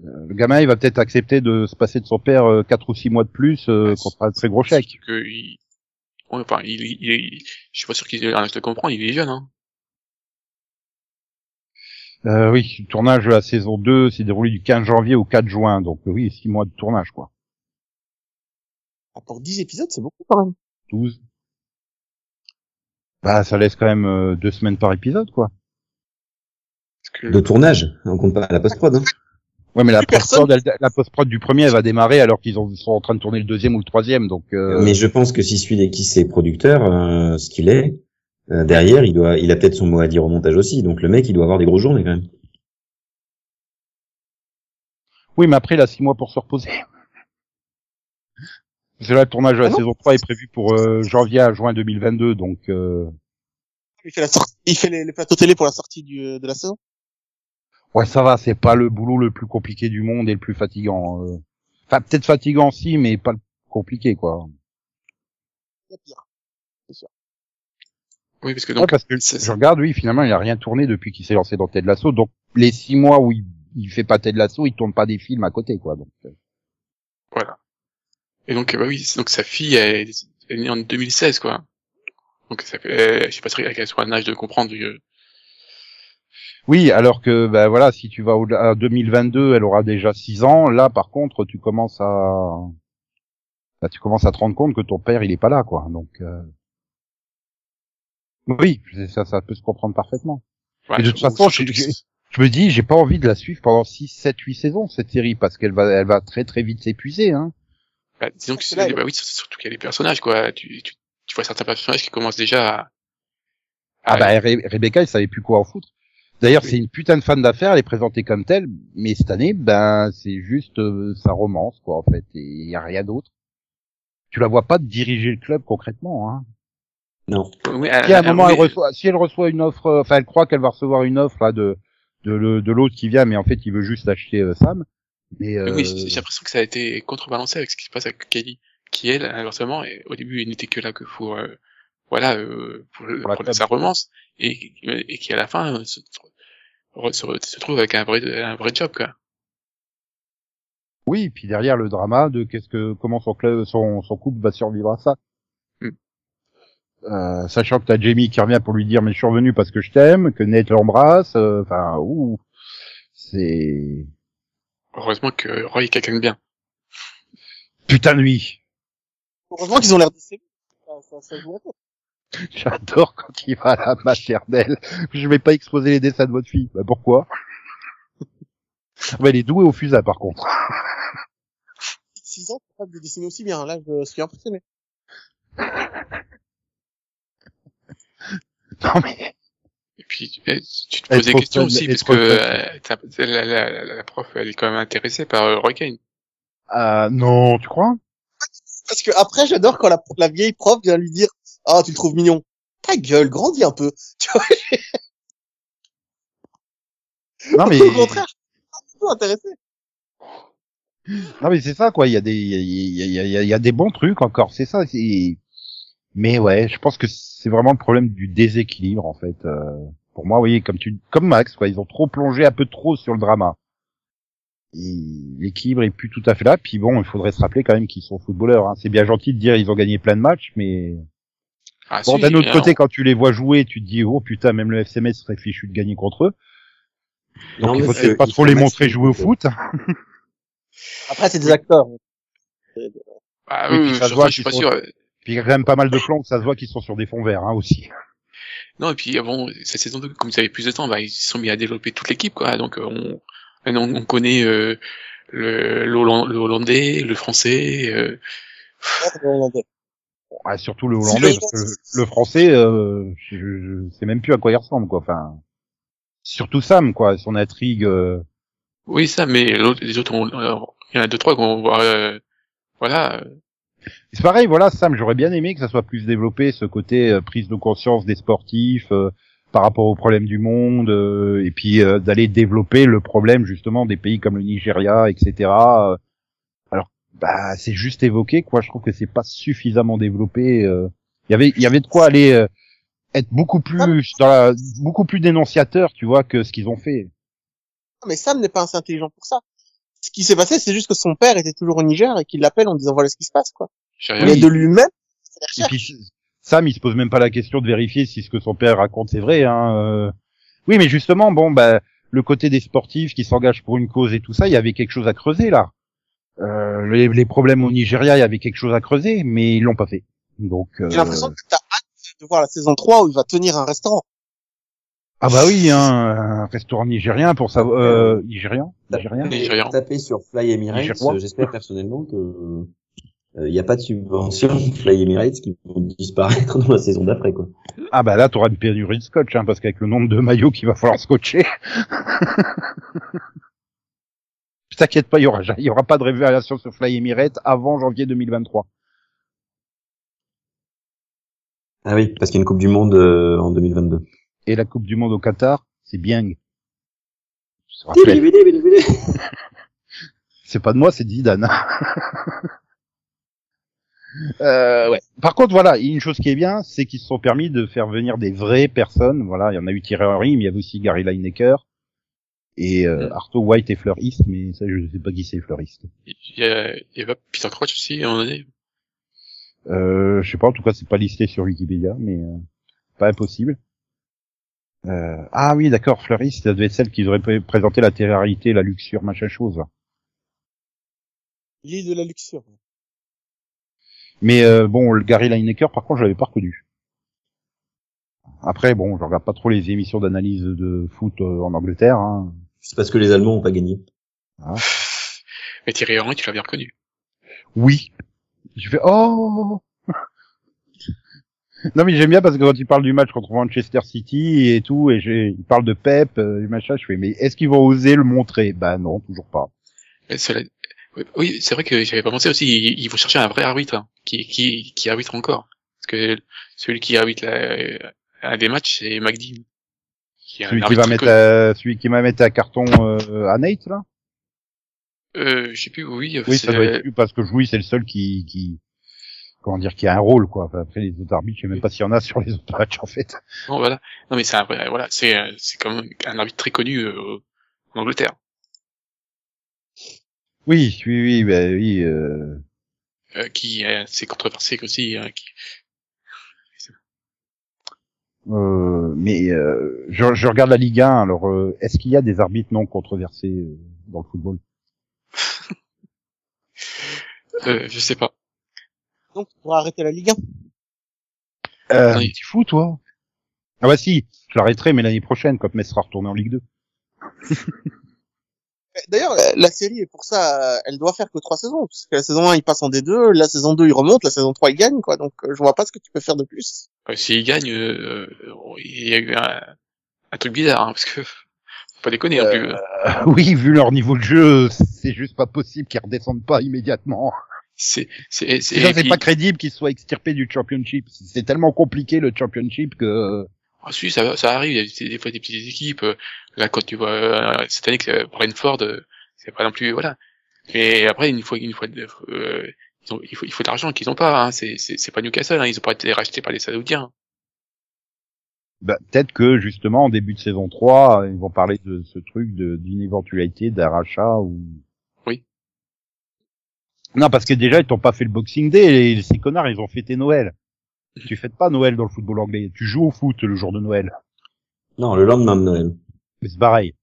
le gamin, il va peut-être accepter de se passer de son père euh, quatre ou six mois de plus euh, contre un très gros chèque. Que il... ouais, enfin, il, il, il- je suis pas sûr qu'il arrive à le comprendre, il est jeune, hein. Euh, oui, le tournage de la saison 2 s'est déroulé du 15 janvier au 4 juin, donc oui, six mois de tournage, quoi. Ah, Pour 10 épisodes, c'est beaucoup quand même. 12. Bah, ça laisse quand même euh, deux semaines par épisode, quoi. Que, De tournage, on compte pas la post-prod, hein. Ouais, mais la post-prod, elle- la post-prod du premier, elle va démarrer alors qu'ils ont- sont en train de tourner le deuxième ou le troisième, donc. euh, Mais je pense que si Suideki c'est producteur, euh, ce qu'il est, euh, derrière, il doit, il a peut-être son mot à dire au montage aussi, donc le mec, il doit avoir des grosses journées quand même. Oui, mais après, il a six mois pour se reposer. Parce que là, le tournage de la Ah saison 3 est prévu pour euh, janvier à juin 2022, donc euh... Il fait la sortie, il fait les, les plateaux télé pour la sortie du, de la saison? ouais, ça va, c'est pas le boulot le plus compliqué du monde et le plus fatigant. euh. Enfin, peut-être fatigant si, mais pas le compliqué, quoi. Il y a pire. oui, parce que Ouais, donc, parce que c'est- je regarde, oui, finalement, il a rien tourné depuis qu'il s'est lancé dans Ted Lasso, donc les six mois où il, il fait pas Ted Lasso, il tourne pas des films à côté, quoi. Donc, euh. voilà. Et donc, euh, bah oui, donc sa fille elle, est née en 2016, quoi. Donc ça fait, euh, je sais pas si qu'elle soit un âge de comprendre. euh, Oui, alors que ben voilà, si tu vas au à 2022, elle aura déjà 6 ans. Là, par contre, tu commences à bah, tu commences à te rendre compte que ton père, il est pas là, quoi. Donc euh... oui, ça, ça peut se comprendre parfaitement. ouais, Et de toute façon, je- je me dis, j'ai pas envie de la suivre pendant 6, 7, 8 saisons cette série parce qu'elle va, elle va très très vite s'épuiser. Hein. Bah, disons que C'est bah oui, surtout qu'il y a les personnages, quoi. Tu, tu, tu vois certains personnages qui commencent déjà à, Ah à- bah Re- Rebecca, elle savait plus quoi en foutre. D'ailleurs, Oui. c'est une putain de fan d'affaires, elle est présentée comme telle, mais cette année, ben c'est juste euh, sa romance, quoi, en fait, et il y a rien d'autre. Tu la vois pas diriger le club concrètement, hein. Non. Oui, Si à un moment oui, elle reçoit, si elle reçoit une offre, euh, enfin elle croit qu'elle va recevoir une offre là de de, le- de l'autre qui vient, mais en fait il veut juste acheter euh, Sam. Mais euh, Oui, j'ai l'impression que ça a été contrebalancé avec ce qui se passe avec Kelly, qui elle, inversement, et au début, elle n'était que là que pour, euh, voilà, euh, pour, Pour la pour club. sa romance, et, et qui à la fin se, se, se- trouve avec un vrai, un vrai job, quoi. oui, puis derrière le drama de qu'est-ce que comment son club, son son couple va survivre à ça. Hmm. Euh, sachant que t'as Jamie qui revient pour lui dire mais je suis revenu parce que je t'aime, que Nate l'embrasse, euh, enfin ouh, c'est Heureusement que Roy est quelqu'un de bien. putain de lui. Heureusement qu'ils ont l'air décédés. Ça, joue. [LAUGHS] J'adore quand il va à la maternelle. Je vais pas exposer les dessins de votre fille. Bah pourquoi? Bah, Elle est douée au fusain par contre. [LAUGHS] 6 ans, capable de dessiner aussi bien? Là, je suis impressionné. [LAUGHS] Non mais puis, tu, eh, tu te poses des questions aussi, parce que euh, la, la, la, la prof, elle est quand même intéressée par euh, Roy Kane. euh, non, tu crois? Parce que après, j'adore quand la, la vieille prof vient lui dire, ah, tu le trouves mignon. Ta gueule, grandis un peu. [LAUGHS] Tu vois, Non [LAUGHS] mais au contraire, je intéressé. non mais c'est ça quoi. Il y a des il y a, il y a- il y a- il y a des bons trucs encore. C'est ça. c'est- Mais ouais, je pense que c'est vraiment le problème du déséquilibre en fait. Euh, Pour moi, oui, comme tu, comme Max, quoi, ils ont trop plongé un peu trop sur le drama. Et L'équilibre est plus tout à fait là. Puis bon, il faudrait se rappeler quand même qu'ils sont footballeurs. Hein. C'est bien gentil de dire ils ont gagné plein de matchs, mais Ah, bon, si, d'un autre alors, côté, quand tu les vois jouer, tu te dis oh putain, même le FCMS serait fichu de gagner contre eux. Donc Non, il faut peut-être pas trop les montrer jouer au euh, foot. Après, c'est des acteurs. Ah Oui, ça je, je suis pas sont- sûr. Puis il y a quand même pas mal de plans, ça se voit qu'ils sont sur des fonds verts hein, aussi. Non, et puis bon, cette saison 2, comme ils avaient plus de temps, bah, ils se sont mis à développer toute l'équipe, quoi. Donc, euh, on, on, on connaît euh, le, le, Holland- le Hollandais, le Français. Euh, Ouais, surtout le hollandais, le- parce que le, le français, euh, je, je sais même plus à quoi il ressemble, quoi. Enfin, surtout Sam, quoi, son intrigue. euh, oui, ça, mais les autres, on- il y en a deux trois qu'on voit. euh, voilà. C'est pareil, voilà, Sam, j'aurais bien aimé que ça soit plus développé, ce côté euh, prise de conscience des sportifs euh, par rapport aux problèmes du monde, euh, et puis euh, d'aller développer le problème justement des pays comme le Nigeria, etc. Euh, Alors, bah, c'est juste évoqué, quoi. Je trouve que c'est pas suffisamment développé. euh. Il y avait, il y avait de quoi aller euh, être beaucoup plus dans la, beaucoup plus dénonciateur, tu vois, que ce qu'ils ont fait. Non, Mais Sam n'est pas assez intelligent pour ça. Ce qui s'est passé, c'est juste que son père était toujours au Niger et qu'il l'appelle en disant voilà ce qui se passe, quoi. Mais de lui-même, Sam, il se pose même pas la question de vérifier si ce que son père raconte c'est vrai. Hein. euh. Oui, mais justement, bon, bah, le côté des sportifs qui s'engagent pour une cause et tout ça, il y avait quelque chose à creuser là. Euh, les, les problèmes au Nigeria, il y avait quelque chose à creuser, mais ils l'ont pas fait. Donc, euh, J'ai l'impression que t'as hâte de voir la saison 3 où il va tenir un restaurant. Ah bah oui, hein, un restaurant nigérien pour savoir, euh, nigérien, nigérien. Nigérian. Taper sur Fly Emirates, euh, j'espère personnellement que il n'y a pas de subvention Fly Emirates qui vont disparaître [LAUGHS] dans la saison d'après quoi. Ah bah là, t'auras une pénurie de scotch, hein, parce qu'avec le nombre de maillots qu'il va falloir scotcher. [LAUGHS] T'inquiète pas, il y aura, il y aura pas de révélation sur Fly Emirates avant janvier 2023. Ah oui, parce qu'il y a une Coupe du Monde euh, en 2022. Et la Coupe du Monde au Qatar, c'est bien. C'est pas de moi, c'est de Zidane. [LAUGHS] euh, ouais. Par contre, voilà, une chose qui est bien, c'est qu'ils se sont permis de faire venir des vraies personnes. Voilà, il y en a eu Thierry Henry, mais il y avait aussi Gary Lineker et euh. Arthur White et Fleur East, mais ça, je sais pas qui c'est Fleur East. Il y a, il y a pas Peter Crouch aussi, à un moment donné. Euh, je sais pas, en tout cas, c'est pas listé sur Wikipédia, mais euh, pas impossible. Euh, ah oui, d'accord, Fleur East, ça devait être celle qui devrait pré- présenter la télé-réalité, la luxure, machin chose. L'île de la luxure. Mais euh, bon, le Gary Lineker, par contre, je l'avais pas reconnu. Après, bon, je regarde pas trop les émissions d'analyse de foot euh, en Angleterre. Hein. C'est parce que les Allemands ont pas gagné. [LAUGHS] Mais Thierry Henry, tu l'as bien reconnu. Oui. Je fais oh. Non mais j'aime bien parce que quand il parle du match contre Manchester City et tout, et j'ai, il parle de Pep, euh, et machin, je fais mais est-ce qu'ils vont oser le montrer? Bah non, toujours pas. Cela- oui, c'est vrai que j'avais pas pensé aussi. Il faut chercher un vrai arbitre hein, qui, qui, qui arbitre encore. Parce que celui qui arbitre la, un des matchs, c'est McDean. Qui Celui qui va mettre, à, celui qui va mettre un carton euh, à Nate là? Euh, je sais plus, oui. Oui, ça doit euh, être lui parce que oui, c'est le seul qui, qui, comment dire, qui a un rôle quoi. Enfin, après les autres arbitres, je sais même pas s'il y en a sur les autres matchs en fait. Non, voilà. Non, mais c'est voilà, c'est, euh, c'est quand même un arbitre très connu euh, en Angleterre. Oui, oui, oui, bah, oui. Euh... Euh, qui euh, c'est controversé aussi. hein, qui... Mais je, je regarde la Ligue 1, alors est-ce qu'il y a des arbitres non controversés dans le football? [LAUGHS] Je sais pas. Donc, tu pourras arrêter la Ligue 1. euh. Tu fou toi Ah bah si, je l'arrêterai, mais l'année prochaine, quand Metz sera retourné en Ligue 2. [LAUGHS] D'ailleurs, la, la série est pour ça, euh, elle doit faire que trois saisons, parce que la saison 1, il passe en D2, la saison 2, il remonte, la saison 3, il gagne, quoi. Donc, euh, je vois pas ce que tu peux faire de plus. Euh, S'il gagne, euh, il y a eu un, un truc bizarre, hein, parce que faut pas déconner non plus. Euh, [LAUGHS] oui, vu leur niveau de jeu, c'est juste pas possible qu'ils redescendent pas immédiatement. C'est, c'est, c'est, pas crédible qu'ils soient extirpés du Championship. C'est tellement compliqué le Championship que... Ah si, ça, ça arrive, il y a des, fois des petites équipes. euh, Là, quand tu vois euh, cette année que euh, Brentford, euh, c'est pas non plus voilà. Mais après, une fois, une fois, euh, ils ont- il faut, il faut de l'argent qu'ils ont pas. Hein. C'est, c'est, c'est pas Newcastle, hein. ils ont pas été rachetés par les Saoudiens. Bah, peut-être que justement en début de saison 3, ils vont parler de ce truc de d'une éventualité d'un rachat ou. Non, parce que déjà ils t'ont pas fait le Boxing Day et ces connards ils ont fêté Noël. Tu fêtes pas Noël dans le football anglais. Tu joues au foot le jour de Noël. Non, le lendemain de Noël. Mais c'est pareil.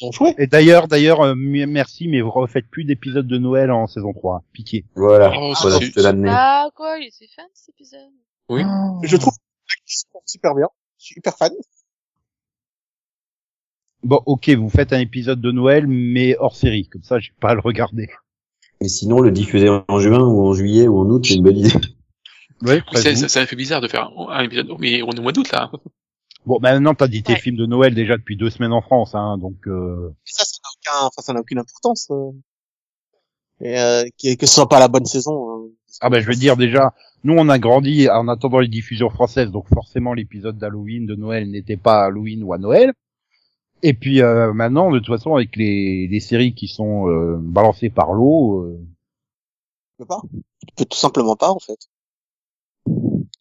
Ils ont joué. Et d'ailleurs, d'ailleurs, euh, merci, mais vous refaites plus d'épisodes de Noël en saison 3. Pitié. Voilà. Oh, voilà, je te. Ah, quoi, il était fan de cet épisode. Oui. Je trouve super bien. Je suis hyper fan. Bon, ok, vous faites un épisode de Noël, mais hors série. Comme ça, j'ai pas à le regarder. Mais sinon, le diffuser en juin ou en juillet ou en août, c'est une bonne idée. [LAUGHS] Ouais, C'est- Ça, ça fait bizarre de faire un, un épisode, mais on est au mois d'août, là. Bon, bah, maintenant, t'as dit tes Ouais. films de Noël déjà depuis deux semaines en France, hein, donc, euh... Et ça, ça n'a aucun, enfin, ça n'a aucune importance. euh. Et euh, que, que ce soit pas la bonne saison. euh. Ah ben je veux dire déjà, nous on a grandi en attendant les diffusions françaises, donc forcément l'épisode d'Halloween de Noël n'était pas à Halloween ou à Noël. Et puis euh, maintenant, de toute façon, avec les, les séries qui sont euh, balancées par l'eau, euh, Tu peux pas. Tu peux tout simplement pas, en fait.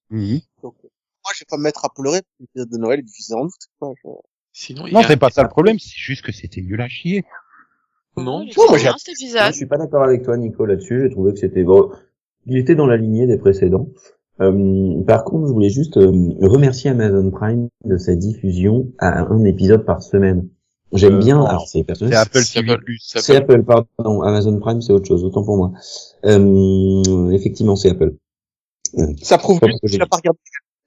Mhm. Donc, moi, je vais pas me mettre à pleurer pour l'épisode de Noël est diffusé en août. quoi. Je- Sinon, non c'est pas ça le problème, c'est juste que c'était nul à chier. Non. il était Ouais, moi, bien, épisode. je suis pas d'accord avec toi, Nico, là-dessus. J'ai trouvé que c'était bon. Il était dans la lignée des précédents. Euh, par contre, je voulais juste euh, remercier Amazon Prime de sa diffusion à un épisode par semaine. J'aime Euh, bien. Alors, c'est C'est personnel. Apple c'est TV+. Apple. C'est C'est Apple, pardon. Amazon Prime, c'est autre chose. Autant pour moi. Euh, effectivement, c'est Apple. Euh, Ça prouve que pourquoi tu l'as pas regardé.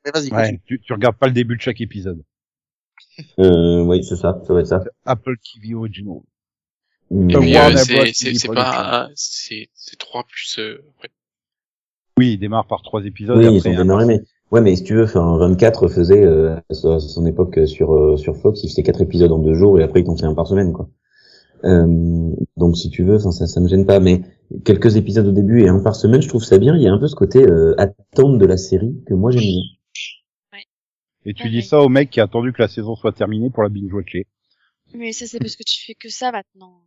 Mais vas-y, Ouais, tu, tu regardes pas le début de chaque épisode. euh, oui, c'est ça. Ça va être ça. Apple TV Original. Bros. c'est, pas, c'est, c'est 3 plus, euh, ouais. Oui, il démarre par trois épisodes. Oui, et ils après, sont démarrés, mais ouais, mais si tu veux, enfin, 24 faisait euh, à son époque euh, sur euh, sur Fox, il faisait quatre épisodes en deux jours et après ils t'en fait un par semaine, quoi. Euh, donc si tu veux, enfin, ça ça me gêne pas, mais quelques épisodes au début et un par semaine, je trouve ça bien. Il y a un peu ce côté euh, attente de la série que moi j'aime bien. Et tu Ouais, dis ouais. ça au mec qui a attendu que la saison soit terminée pour la binge-watcher. Mais ça, c'est parce que tu fais que ça maintenant.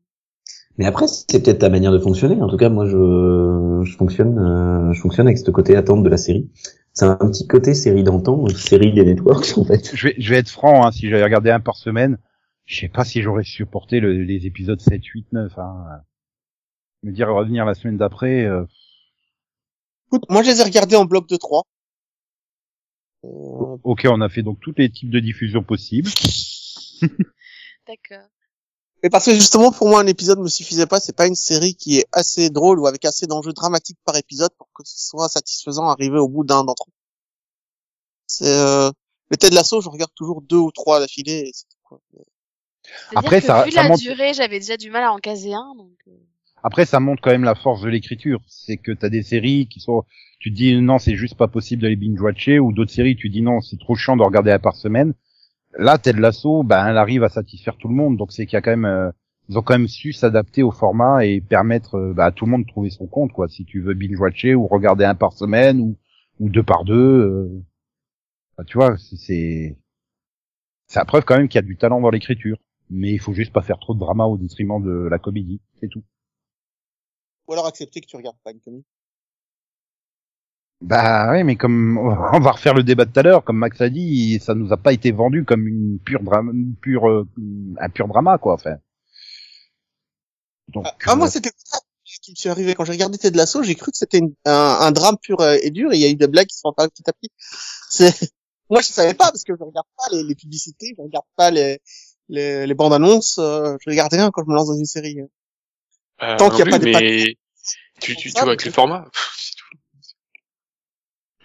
Mais après, c'est peut-être ta manière de fonctionner. En tout cas, moi, je, je fonctionne, euh, je fonctionne avec ce côté attente de la série. C'est un petit côté série d'antan, série des networks, en fait. Je vais, je vais être franc, hein, si j'avais regardé un par semaine, je sais pas si j'aurais supporté le- les épisodes 7, 8, 9. Hein. Me dire revenir la semaine d'après, euh, Écoute, moi, je les ai regardés en bloc de 3. Euh, ok, on a fait donc tous les types de diffusion possibles. [LAUGHS] D'accord. Et parce que justement, pour moi, un épisode me suffisait pas. C'est pas une série qui est assez drôle ou avec assez d'enjeux dramatiques par épisode pour que ce soit satisfaisant arriver au bout d'un d'entre eux. C'est euh... le Ted Lasso, je regarde toujours deux ou trois d'affilée. et c'est tout, quoi. C'est-à-dire Après, que ça- vu ça la monte- durée, j'avais déjà du mal à en caser un, donc. euh, Après, ça montre quand même la force de l'écriture. C'est que t'as des séries qui sont, tu te dis non, c'est juste pas possible de les binge-watcher, ou d'autres séries, tu dis non, c'est trop chiant de regarder un par semaine. Là, Ted Lasso, ben, elle arrive à satisfaire tout le monde, donc c'est qu'il y a quand même, euh, ils ont quand même su s'adapter au format et permettre bah, à tout le monde de trouver son compte, quoi. Si tu veux binge-watcher ou regarder un par semaine ou, ou deux par deux, bah, tu vois, c'est, c'est la preuve quand même qu'il y a du talent dans l'écriture. Mais il faut juste pas faire trop de drama au détriment de la comédie, c'est tout. Ou alors accepter que tu regardes pas une comédie. Bah oui, mais comme [LAUGHS] on va refaire le débat de tout à l'heure, comme Max a dit, ça nous a pas été vendu comme une pure drame, une pure, euh, un pur drama quoi. Enfin. Donc. Ah, ah, moi, euh, c'était ça qui me suis arrivé quand j'ai regardé Ted Lasso. J'ai cru que c'était un, un drame pur euh, et dur. Et il y a eu des blagues qui sont apparues petit à petit. C'est [LAUGHS] moi, je savais pas parce que je regarde pas les, les publicités, je regarde pas les les, les bandes annonces. Euh, je regarde rien quand je me lance dans une série. Euh, Tant qu'il y a pas des mais tu, tu, tu Ça, vois avec mais- le format.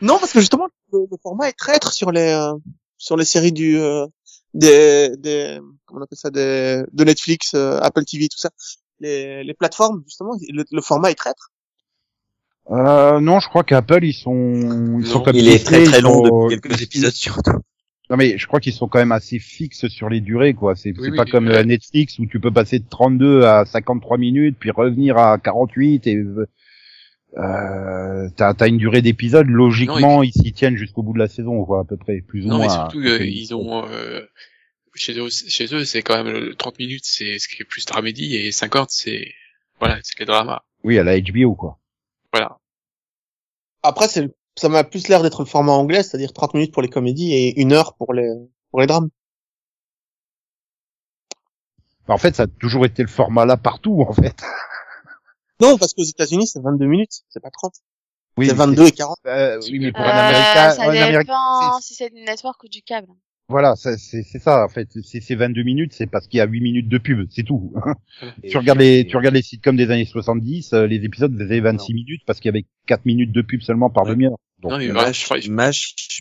Non, parce que justement, le, le format est traître sur les euh, sur les séries du euh, des des comment on appelle ça des de Netflix, euh, Apple TV, tout ça. Les, les plateformes, justement, le, le format est traître. euh, non, je crois qu'Apple ils sont, ils sont Non, comme Il est très très long sont- depuis quelques épisodes surtout. Non mais je crois qu'ils sont quand même assez fixes sur les durées quoi. C'est Oui, c'est oui, pas comme euh, euh, Netflix où tu peux passer de 32 à 53 minutes puis revenir à 48 et euh, t'as as une durée d'épisode logiquement ils s'y tiennent jusqu'au bout de la saison quoi à peu près plus ou Non, moins. mais surtout, euh, ils ont, euh, chez eux, chez eux, c'est quand même le 30 minutes, c'est ce qui est plus dramédie, et 50, c'est, voilà, c'est les dramas. Oui à la HBO quoi. Voilà. Après, c'est le- ça m'a plus l'air d'être le format anglais, c'est-à-dire 30 minutes pour les comédies et une heure pour les pour les drames. Bah, en fait, ça a toujours été le format là partout, en fait. Non, parce qu'aux États-Unis, c'est 22 minutes, c'est pas 30. Oui, c'est mais 22 et 40. euh, oui, mais pour un Euh, américain, ça un dépend c'est- si c'est du network ou du câble. voilà, ça, c'est c'est ça, en fait. C'est c'est 22 minutes, c'est parce qu'il y a 8 minutes de pub, c'est tout. tu regardes les, tu regardes les sitcoms des années 70, euh, les épisodes faisaient 26 minutes parce qu'il y avait 4 minutes de pub seulement par Ouais. demi-heure. Donc, Non, mais euh,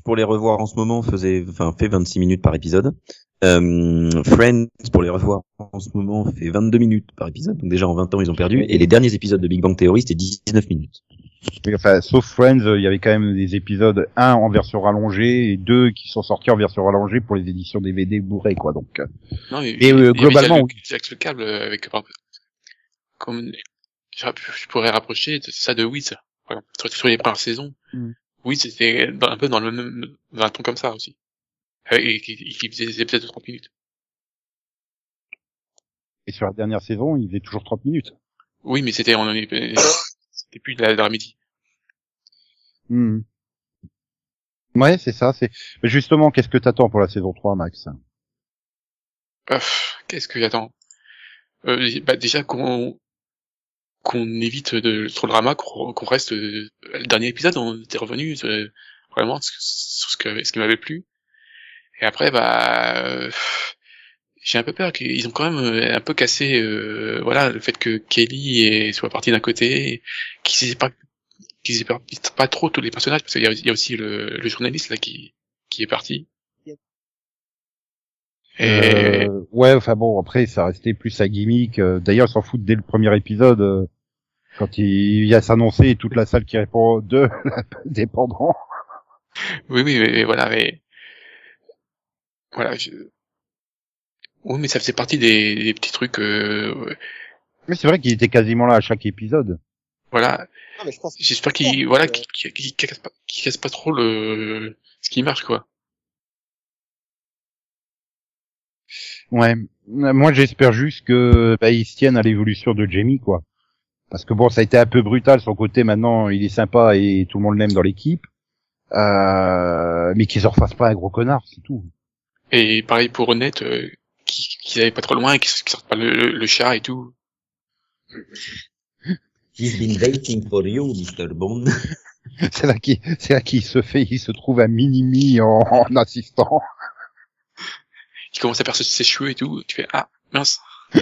pour les revoir en ce moment, faisait, enfin, fait 26 minutes par épisode. Euh, Friends, pour les revoir en ce moment, fait 22 minutes par épisode. Donc déjà, en 20 ans, ils ont perdu. Et les derniers épisodes de Big Bang Theory, c'était 19 minutes. Oui, enfin, sauf Friends, euh, il y avait quand même des épisodes, un en version rallongée et deux qui sont sortis en version rallongée pour les éditions DVD Blu-ray, quoi. Donc, euh, Non, mais Et, euh, globalement, le- oui. Jack le câble avec comme je je pourrais rapprocher ça de Wiz. Par exemple, sur, sur les premières saisons, Mm. Wiz c'était un peu dans le même dans un ton comme ça aussi. Euh, Et qui, faisait des épisodes de 30 minutes. et sur la dernière saison, il faisait toujours 30 minutes. Oui, mais c'était on en est- c'était plus de la, de la midi. Hmm. Ouais, c'est ça, c'est, justement, qu'est-ce que t'attends pour la saison 3, Max? Euh, Qu'est-ce que j'attends? Euh, bah, Déjà qu'on qu'on évite de, trop le drama, qu'on reste euh, le dernier épisode, on était revenu euh, vraiment sur ce, que, ce qui m'avait plu. Et après, bah, euh, j'ai un peu peur qu'ils ont quand même euh, un peu cassé, euh, voilà, le fait que Kelly soit partie d'un côté, qu'ils aient pas qu'ils aient pas, trop tous les personnages, parce qu'il y, a- il y a aussi le, le journaliste là qui qui est parti. Et Euh, ouais, enfin bon, après, ça restait plus sa gimmick. D'ailleurs, ils s'en foutent dès le premier épisode, quand il vient s'annoncer toute la salle qui répond de [LAUGHS] dépendant. Oui, oui, mais, mais voilà, mais voilà. Je... Oui, mais ça faisait partie des, des petits trucs. Euh... Mais c'est vrai qu'il était quasiment là à chaque épisode. Voilà. J'espère qu'il voilà qu'il casse pas, qu'il casse pas trop le ce qui marche quoi. Ouais. Moi, j'espère juste que bah, ils se tiennent à l'évolution de Jamie, quoi. Parce que bon, ça a été un peu brutal son côté. Maintenant, il est sympa et tout le monde l'aime dans l'équipe. Euh, mais qu'ils en refassent pas un gros connard, c'est tout. Et pareil pour Honnête, euh, qui qui pas trop loin, qui, qui sorte pas le, le, le chat et tout. He's been waiting for you, Mr. Bond. [LAUGHS] C'est là qu'il, c'est là qu'il se fait, il se trouve un mini-mi en, en assistant. Qui commence à perdre ses cheveux et tout. Tu fais ah mince. [LAUGHS]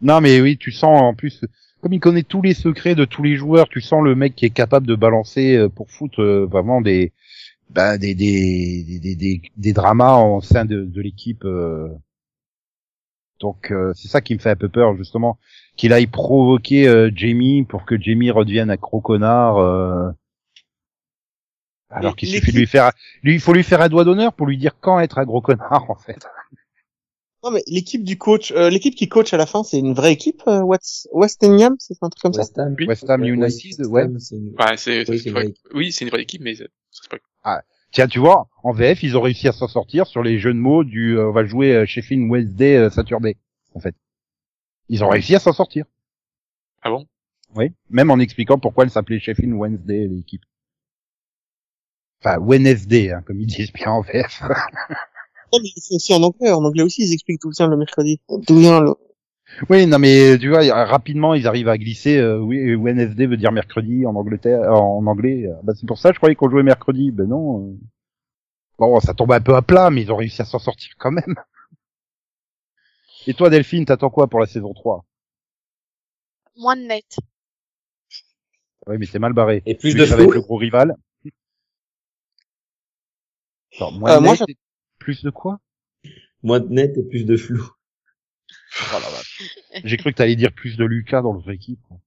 Non, mais oui, tu sens en plus, comme il connaît tous les secrets de tous les joueurs, tu sens le mec qui est capable de balancer euh, pour foutre euh, vraiment des, bah, des, des, des, des, des, des dramas en sein de, de l'équipe. euh. Donc euh, c'est ça qui me fait un peu peur justement, qu'il aille provoquer euh, Jamie pour que Jamie redevienne un gros connard. euh, Alors qu'il suffit de lui faire, lui, il faut lui faire un doigt d'honneur pour lui dire quand être un gros connard en fait. Non, mais l'équipe du coach, euh, l'équipe qui coach à la fin, c'est une vraie équipe, euh, West, West Ham, c'est un truc comme ça? West Ham. West Ham United, ouais. Ham, c'est une- Ouais, c'est oui, c'est une vraie équipe, mais ça- pas Tiens, tu vois, en VF, ils ont réussi à s'en sortir sur les jeux de mots du euh, on va jouer euh, Sheffield Wednesday euh, Saturday, en fait. Ils ont réussi à s'en sortir. ah bon? Oui, même en expliquant pourquoi elle s'appelait Sheffield Wednesday l'équipe. Enfin, Wednesday, hein, comme ils disent bien en VF. [LAUGHS] Non, mais c'est aussi en anglais. En anglais aussi, ils expliquent tout bien le mercredi. D'où vient le... oui, non mais tu vois, euh, rapidement ils arrivent à glisser. euh, oui, Wednesday veut dire mercredi en Angleterre, euh, en anglais. Euh, Bah, c'est pour ça, je croyais qu'on jouait mercredi. Ben non. euh. Bon, ça tombe un peu à plat, mais ils ont réussi à s'en sortir quand même. [LAUGHS] Et toi, Delphine, t'attends quoi pour la saison 3 Moins de net. Oui, mais c'est mal barré. Et plus de ça va flou. être le gros rival. [LAUGHS] Attends, moins Euh, de moi, net et plus de quoi? Moins de net et plus de flou. Oh vache. J'ai cru que t'allais dire plus de Lucas dans l'autre équipe. quoi.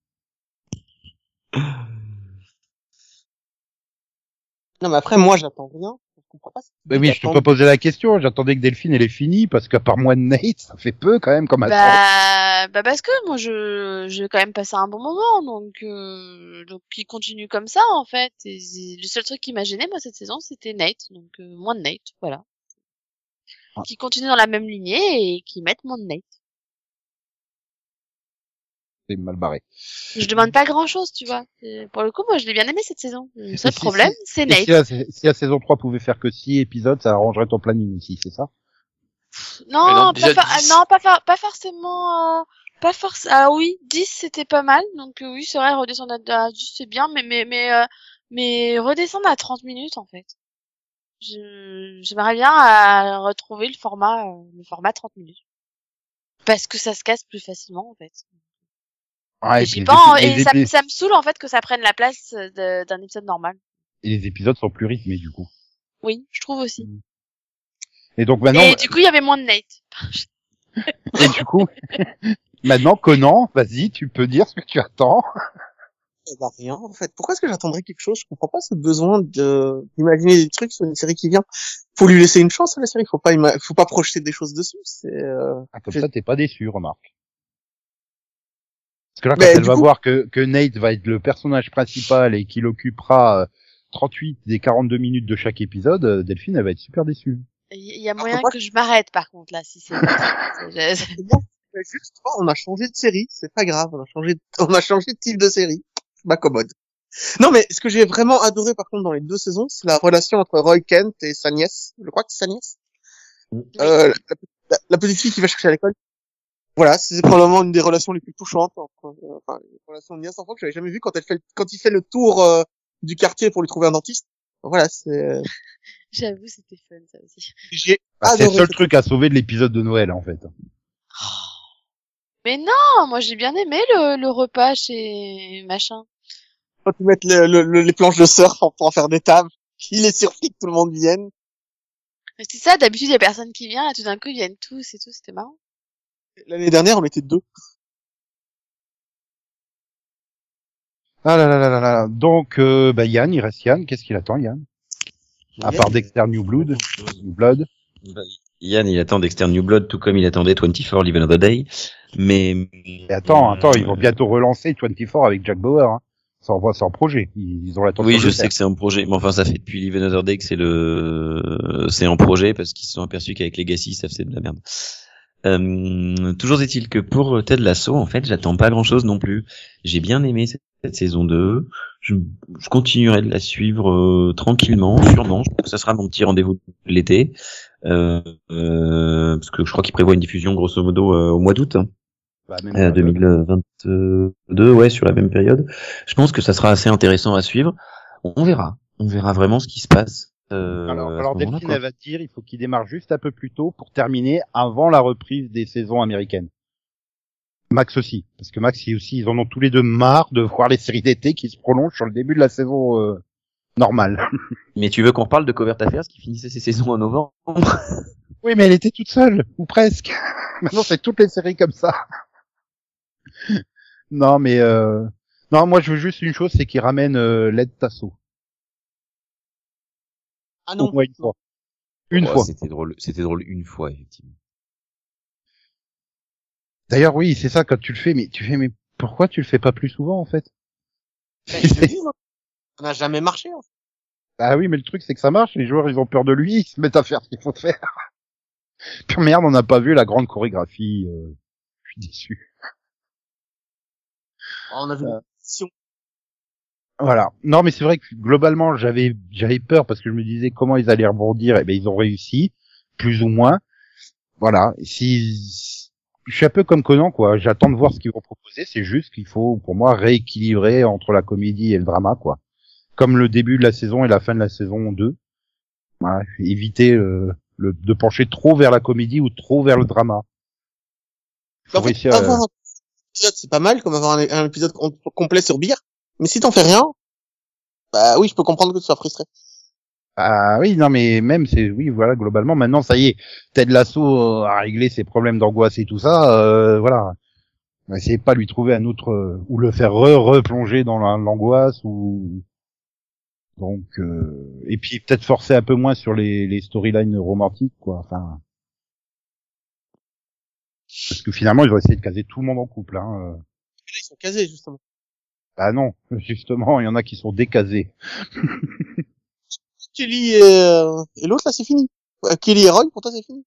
Non, mais après, moi, j'attends rien. Je comprends pas. Mais oui, je te pas posé la question. J'attendais que Delphine elle est finie parce qu'à part moi de Nate, ça fait peu quand même comme attente. Bah, bah parce que moi je j'ai quand même passé un bon moment donc euh, donc il continue comme ça en fait. Et le seul truc qui m'a gêné moi cette saison c'était Nate donc euh, moins de Nate voilà. Ah. Qui continue dans la même lignée et qui mettent moins de Nate. C'est mal barré. Je demande pas grand chose, tu vois. Et Pour le coup, moi, je l'ai bien aimé cette saison. Le seul si- problème, c'est Nate. si la, si la saison 3 pouvait faire que 6 épisodes, ça arrangerait ton planning aussi, c'est ça? Non, non, pas, déjà for- 10. non, pas, for- pas forcément. euh, pas force. Ah oui, 10 c'était pas mal. Donc euh, oui, c'est vrai, redescendre à, à 10 c'est bien, mais mais mais euh, mais redescendre à 30 minutes en fait. Je j'aimerais bien euh, retrouver le format euh, le format 30 minutes. Parce que ça se casse plus facilement en fait. Ouais, Et épi- les et ça, me saoule en fait que ça prenne la place de- d'un épisode normal. et les épisodes sont plus rythmés du coup. Oui, je trouve aussi. Et donc maintenant, et du coup, il y avait moins de Nate. [LAUGHS] et du coup, [LAUGHS] maintenant Conan, vas-y, tu peux dire ce que tu attends. Eh ben, rien, en fait. Pourquoi est-ce que j'attendrais quelque chose? Je comprends pas ce besoin de, d'imaginer des trucs sur une série qui vient. Faut lui laisser une chance à la série. Faut pas, ima- faut pas projeter des choses dessus. C'est, euh... Ah, comme ça, t'es pas déçu, remarque. Parce que là, quand Mais elle va coup- voir que, que Nate va être le personnage principal et qu'il occupera euh, 38 des 42 minutes de chaque épisode, euh, Delphine, elle va être super déçue. Il y a moyen que je m'arrête par contre là, si c'est. [LAUGHS] Juste, on a changé de série. C'est pas grave. On a changé, de- on a changé de type de série. Je m'accommode. Non, mais ce que j'ai vraiment adoré, par contre, dans les deux saisons, c'est la relation entre Roy Kent et sa nièce. Je crois que c'est sa nièce. Euh, la, la- la petite fille qui va chercher à l'école. Voilà, c'est probablement une des relations les plus touchantes entre, euh, enfin, une relation de enfant que j'avais jamais vue quand elle fait, le- quand il fait le tour euh, du quartier pour lui trouver un dentiste. Voilà, c'est, euh, [LAUGHS] J'avoue, c'était fun ça aussi. j'ai Bah, c'est le seul truc à sauver de l'épisode de Noël, en fait. Mais non, moi j'ai bien aimé le, le repas chez machin. Quand ils mettent le- le- le- les planches de surf pour en faire des tables, il est surpris que tout le monde vienne. C'est ça, d'habitude il y a personne qui vient, là tout d'un coup ils viennent tous et tout, c'était marrant. L'année dernière, on était deux. Ah là là là là là. Donc, euh, bah, Yann, il reste Yann. Qu'est-ce qu'il attend, Yann? À part Dexter New Blood, New Blood. Bah, Yann, il attend Dexter New Blood tout comme il attendait 24 Live Another Day. Mais, Et attends, attends, ils Euh, vont bientôt relancer 24 avec Jack Bauer. Hein. C'est en, c'est en projet. Ils, ont l'attention Oui, je sais faire. que c'est un projet, mais enfin, ça fait depuis Live Another Day que c'est le, c'est en projet parce qu'ils se sont aperçus qu'avec Legacy, ça faisait de la merde. Euh, toujours est-il que pour Ted Lasso, en fait, j'attends pas grand-chose non plus. J'ai bien aimé cette, cette saison 2. Je, je continuerai de la suivre euh, tranquillement, sûrement. Je pense que ça sera mon petit rendez-vous de l'été, euh, euh, parce que je crois qu'il prévoit une diffusion grosso modo euh, au mois d'août. hein. Bah, même Euh, pas, 2022, ouais, sur la même période. Je pense que ça sera assez intéressant à suivre. On verra. On verra vraiment ce qui se passe. Euh, Alors, à alors Delphine, quoi. elle va te dire, il faut qu'il démarre juste un peu plus tôt pour terminer avant la reprise des saisons américaines. Max aussi, parce que Max, ils aussi, ils en ont tous les deux marre de voir les séries d'été qui se prolongent sur le début de la saison euh, normale. [LAUGHS] Mais tu veux qu'on parle de Covert Affairs qui finissait ses saisons en novembre? [LAUGHS] Oui, mais elle était toute seule, ou presque. [LAUGHS] Maintenant, c'est toutes les séries comme ça. non, mais euh... non, moi, je veux juste une chose, c'est qu'ils ramènent euh, l'aide Tasso. Ah Au non. moins une fois. Une Ouais, fois. C'était drôle. C'était drôle une fois, effectivement. D'ailleurs, oui, c'est ça quand tu le fais, mais tu fais, mais pourquoi tu le fais pas plus souvent en fait? Ben, je [LAUGHS] dis. Ça n'a jamais marché. en fait. Ah oui, mais le truc c'est que ça marche, les joueurs ils ont peur de lui, ils se mettent à faire ce qu'il faut faire. [LAUGHS] Puis merde, on n'a pas vu la grande chorégraphie. euh, Je suis déçu. On a vu Euh. Voilà. Non, mais c'est vrai que globalement j'avais j'avais peur parce que je me disais comment ils allaient rebondir. Et ben ils ont réussi, plus ou moins. Voilà. Si je suis un peu comme Conan quoi. J'attends de voir ce qu'ils vont proposer. C'est juste qu'il faut pour moi rééquilibrer entre la comédie et le drama quoi. Comme le début de la saison et la fin de la saison 2. Voilà. Éviter euh, le, de pencher trop vers la comédie ou trop vers le drama. Faut En fait, réussir à- avoir un épisode, c'est pas mal, comme avoir un, un épisode com- complet sur Beer. Mais si t'en fais rien, bah oui, je peux comprendre que tu sois frustré. Ah oui, non mais même c'est oui voilà globalement maintenant ça y est Ted Lasso a réglé ses problèmes d'angoisse et tout ça euh, voilà essayez pas de lui trouver un autre euh, ou le faire re replonger dans la- l'angoisse ou donc euh, et puis peut-être forcer un peu moins sur les, les storylines romantiques quoi enfin parce que finalement ils ont essayé de caser tout le monde en couple hein euh. Là, ils sont casés, justement. Ah non [LAUGHS] justement il y en a qui sont décasés [LAUGHS] Kelly et, euh, et l'autre, là, c'est fini. Euh, Kelly et Roy, pour toi, c'est fini.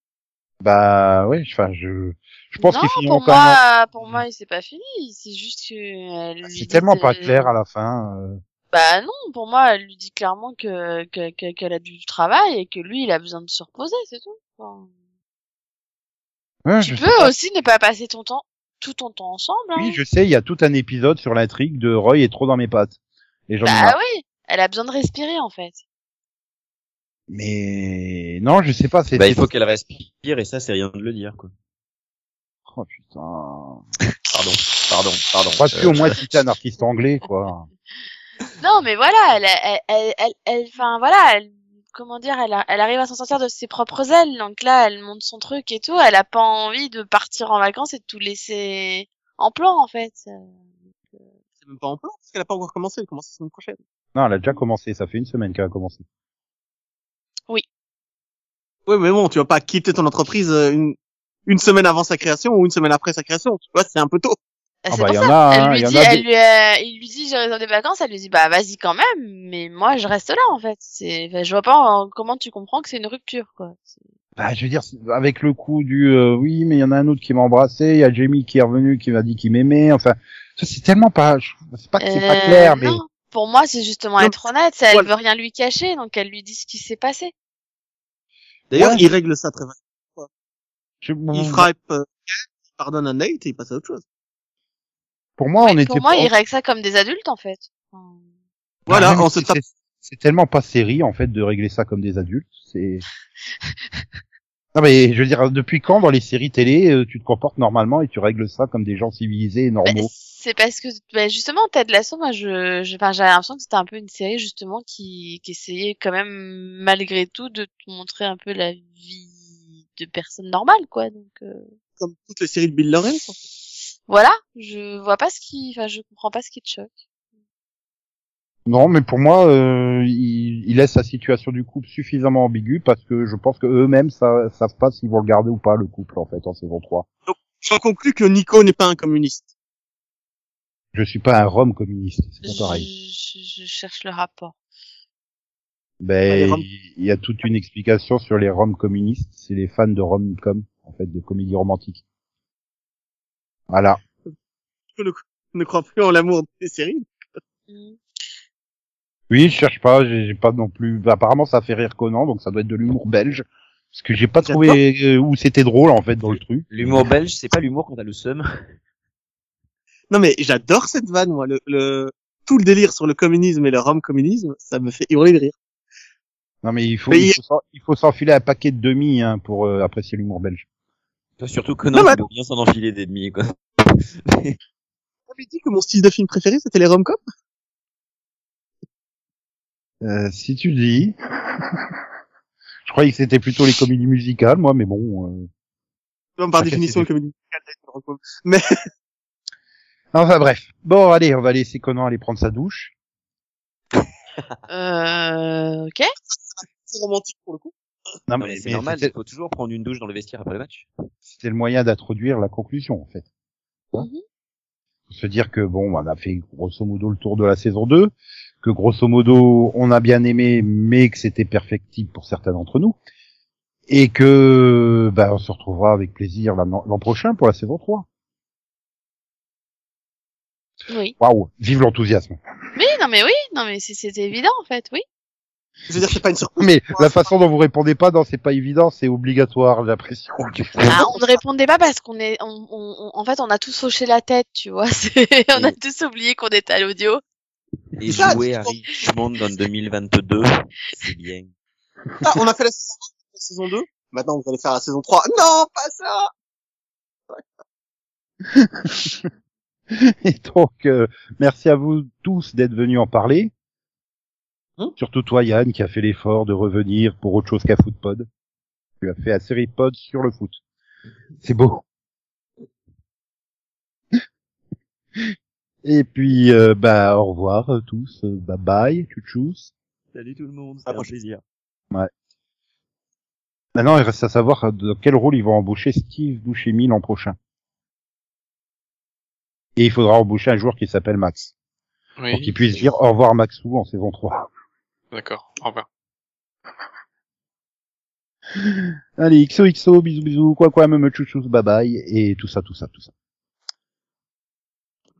Bah ouais, enfin je je pense qu'ils finiront pour quand même. moi, pour moi, c'est pas fini. C'est juste que elle lui C'est dit tellement pas clair à la fin. euh. Bah non, pour moi, elle lui dit clairement que que- que- qu'elle a du travail et que lui, il a besoin de se reposer, c'est tout. Enfin, Ouais, tu peux aussi ne pas passer ton temps, tout ton temps ensemble. Hein. Oui, je sais, il y a tout un épisode sur l'intrigue de Roy est trop dans mes pattes. Et j'en ai Bah oui, elle a besoin de respirer en fait. Mais non, je sais pas. C'est Bah, il faut qu'elle respire et ça, c'est rien de le dire, quoi. Oh putain. Pardon, pardon, pardon. Aurait pu Euh, au moins citer un artiste anglais, quoi. Non, mais voilà, elle, elle, elle, elle, elle- enfin voilà, elle, comment dire, elle, a- elle arrive à s'en sortir de ses propres ailes. Donc là, elle monte son truc et tout. Elle a pas envie de partir en vacances et de tout laisser en plan en fait. C'est même pas en plan, parce qu'elle a pas encore commencé, elle commence la semaine prochaine. Non, elle a déjà commencé. Ça fait une semaine qu'elle a commencé. Ouais, mais bon, tu vas pas quitter ton entreprise euh, une, une semaine avant sa création ou une semaine après sa création. Tu vois, c'est un peu tôt. Ah, Ah c'est bah, pour y en ça. a, elle hein, lui y en dit, a elle des- lui, euh, il lui dit, j'ai réservé des vacances. Elle lui dit, bah vas-y quand même, mais moi je reste là en fait. C'est, enfin, je vois pas euh, comment tu comprends que c'est une rupture quoi. Bah, je veux dire, avec le coup du euh, oui, mais il y en a un autre qui m'a embrassé, il y a Jamie qui est revenu qui m'a dit qu'il m'aimait. Enfin, ça c'est tellement pas. je- C'est pas que c'est pas Euh, clair, mais non. Pour moi, c'est justement Non, être honnête. Elle voilà. veut rien lui cacher, donc elle lui dit ce qui s'est passé. D'ailleurs, Ouais. il règle ça très bien. je- Il frappe, euh, il pardonne à Nate et il passe à autre chose. Pour moi, on était. pour moi, ils règlent ça comme des adultes en fait. Enfin, Voilà, Bah, même on se tape. c'est- C'est tellement pas série en fait de régler ça comme des adultes. C'est. [LAUGHS] Non mais je veux dire, depuis quand dans les séries télé, euh, tu te comportes normalement et tu règles ça comme des gens civilisés et bah, normaux? c'est parce que bah, justement Ted Lasso, moi, je, je, enfin, j'avais l'impression que c'était un peu une série justement qui, qui essayait quand même malgré tout de te montrer un peu la vie de personnes normales, quoi. Donc euh, Comme toutes les séries de Bill Lawrence. en fait. Voilà, je vois pas ce qui, enfin, je comprends pas ce qui te choque. Non, mais pour moi, euh, il, il laisse la situation du couple suffisamment ambiguë parce que je pense que eux-mêmes sa- savent pas s'ils vont le garder ou pas le couple en fait en saison 3. J'en conclus que Nico n'est pas un communiste. Je suis pas un Rome communiste, c'est pas Je, pareil. je, je cherche le rapport. Ben, il y a toute une explication sur les Roms communistes, c'est les fans de rom-com, en fait, de comédie romantique. Voilà. Je ne, ne crois plus en l'amour des séries. Mm. Oui, je cherche pas, j'ai pas non plus. bah, apparemment, ça fait rire Conan, donc ça doit être de l'humour belge, parce que j'ai pas trouvé euh, où c'était drôle en fait dans le truc. L'humour belge, c'est pas l'humour quand t'as le seum. [LAUGHS] Non mais j'adore cette vanne, moi. Le, le, tout le délire sur le communisme et le rom communisme, ça me fait hurler de rire. Non, mais il faut, Mais il faut s'enfiler un paquet de demi hein, pour euh, apprécier l'humour belge. Surtout Conan, Non, mais il doit bien s'en enfiler des demi, quoi. [LAUGHS] J'avais dit que mon style de film préféré, c'était les rom-coms? Euh, si tu le dis. [LAUGHS] je croyais que c'était plutôt les comédies musicales, moi, mais bon. euh, Non, par définition, le c'était- comédie musicale, c'est le rom-com. Mais [LAUGHS] Enfin bref. Bon, allez, on va laisser Conan aller prendre sa douche. Euh, ok. c'est romantique pour le coup. Non, Non, mais c'est normal, il faut toujours prendre une douche dans le vestiaire après le match. C'était le moyen d'introduire la conclusion, en fait. Mhm. Faut se dire que bon, on a fait grosso modo le tour de la saison 2, que grosso modo on a bien aimé, mais que c'était perfectible pour certains d'entre nous, et que bah, on se retrouvera avec plaisir l'an l'an prochain pour la saison 3. Oui. Waouh, vive l'enthousiasme. Oui, non mais oui, non mais c'est- c'était évident en fait, oui. Je veux dire, c'est pas une surprise. Mais la façon dont vous répondez pas, non, c'est pas évident, c'est obligatoire, j'ai l'impression. Ah, on ne répondait pas parce qu'on est, on, on- on- en fait, on a tous hoché la tête, tu vois. [LAUGHS] c'est- on a tous oublié qu'on était à l'audio. Et Ça, jouer à. Richmond en 2022, c'est bien. Ah, on a fait la saison 1, la saison 2. Maintenant, vous allez faire la saison 3. Non, pas ça! [LAUGHS] Et donc, euh, merci à vous tous d'être venus en parler. Hein Surtout toi, Yann, qui a fait l'effort de revenir pour autre chose qu'à Footpod. Tu as fait un série pod sur le foot. C'est beau. [LAUGHS] Et puis, euh, bah, au revoir euh, tous. Bye bye, tchou Salut tout le monde, c'était un plaisir. Maintenant, il reste à savoir euh, dans quel rôle ils vont embaucher Steve Buscemi l'an prochain. Et il faudra embaucher un joueur qui s'appelle Max. Oui. Pour qu'il puisse dire au revoir Maxou en saison 3. D'accord. Au revoir. Allez, XOXO, bisous bisous, quoi quoi, même chouchou, bye bye, et tout ça, tout ça, tout ça.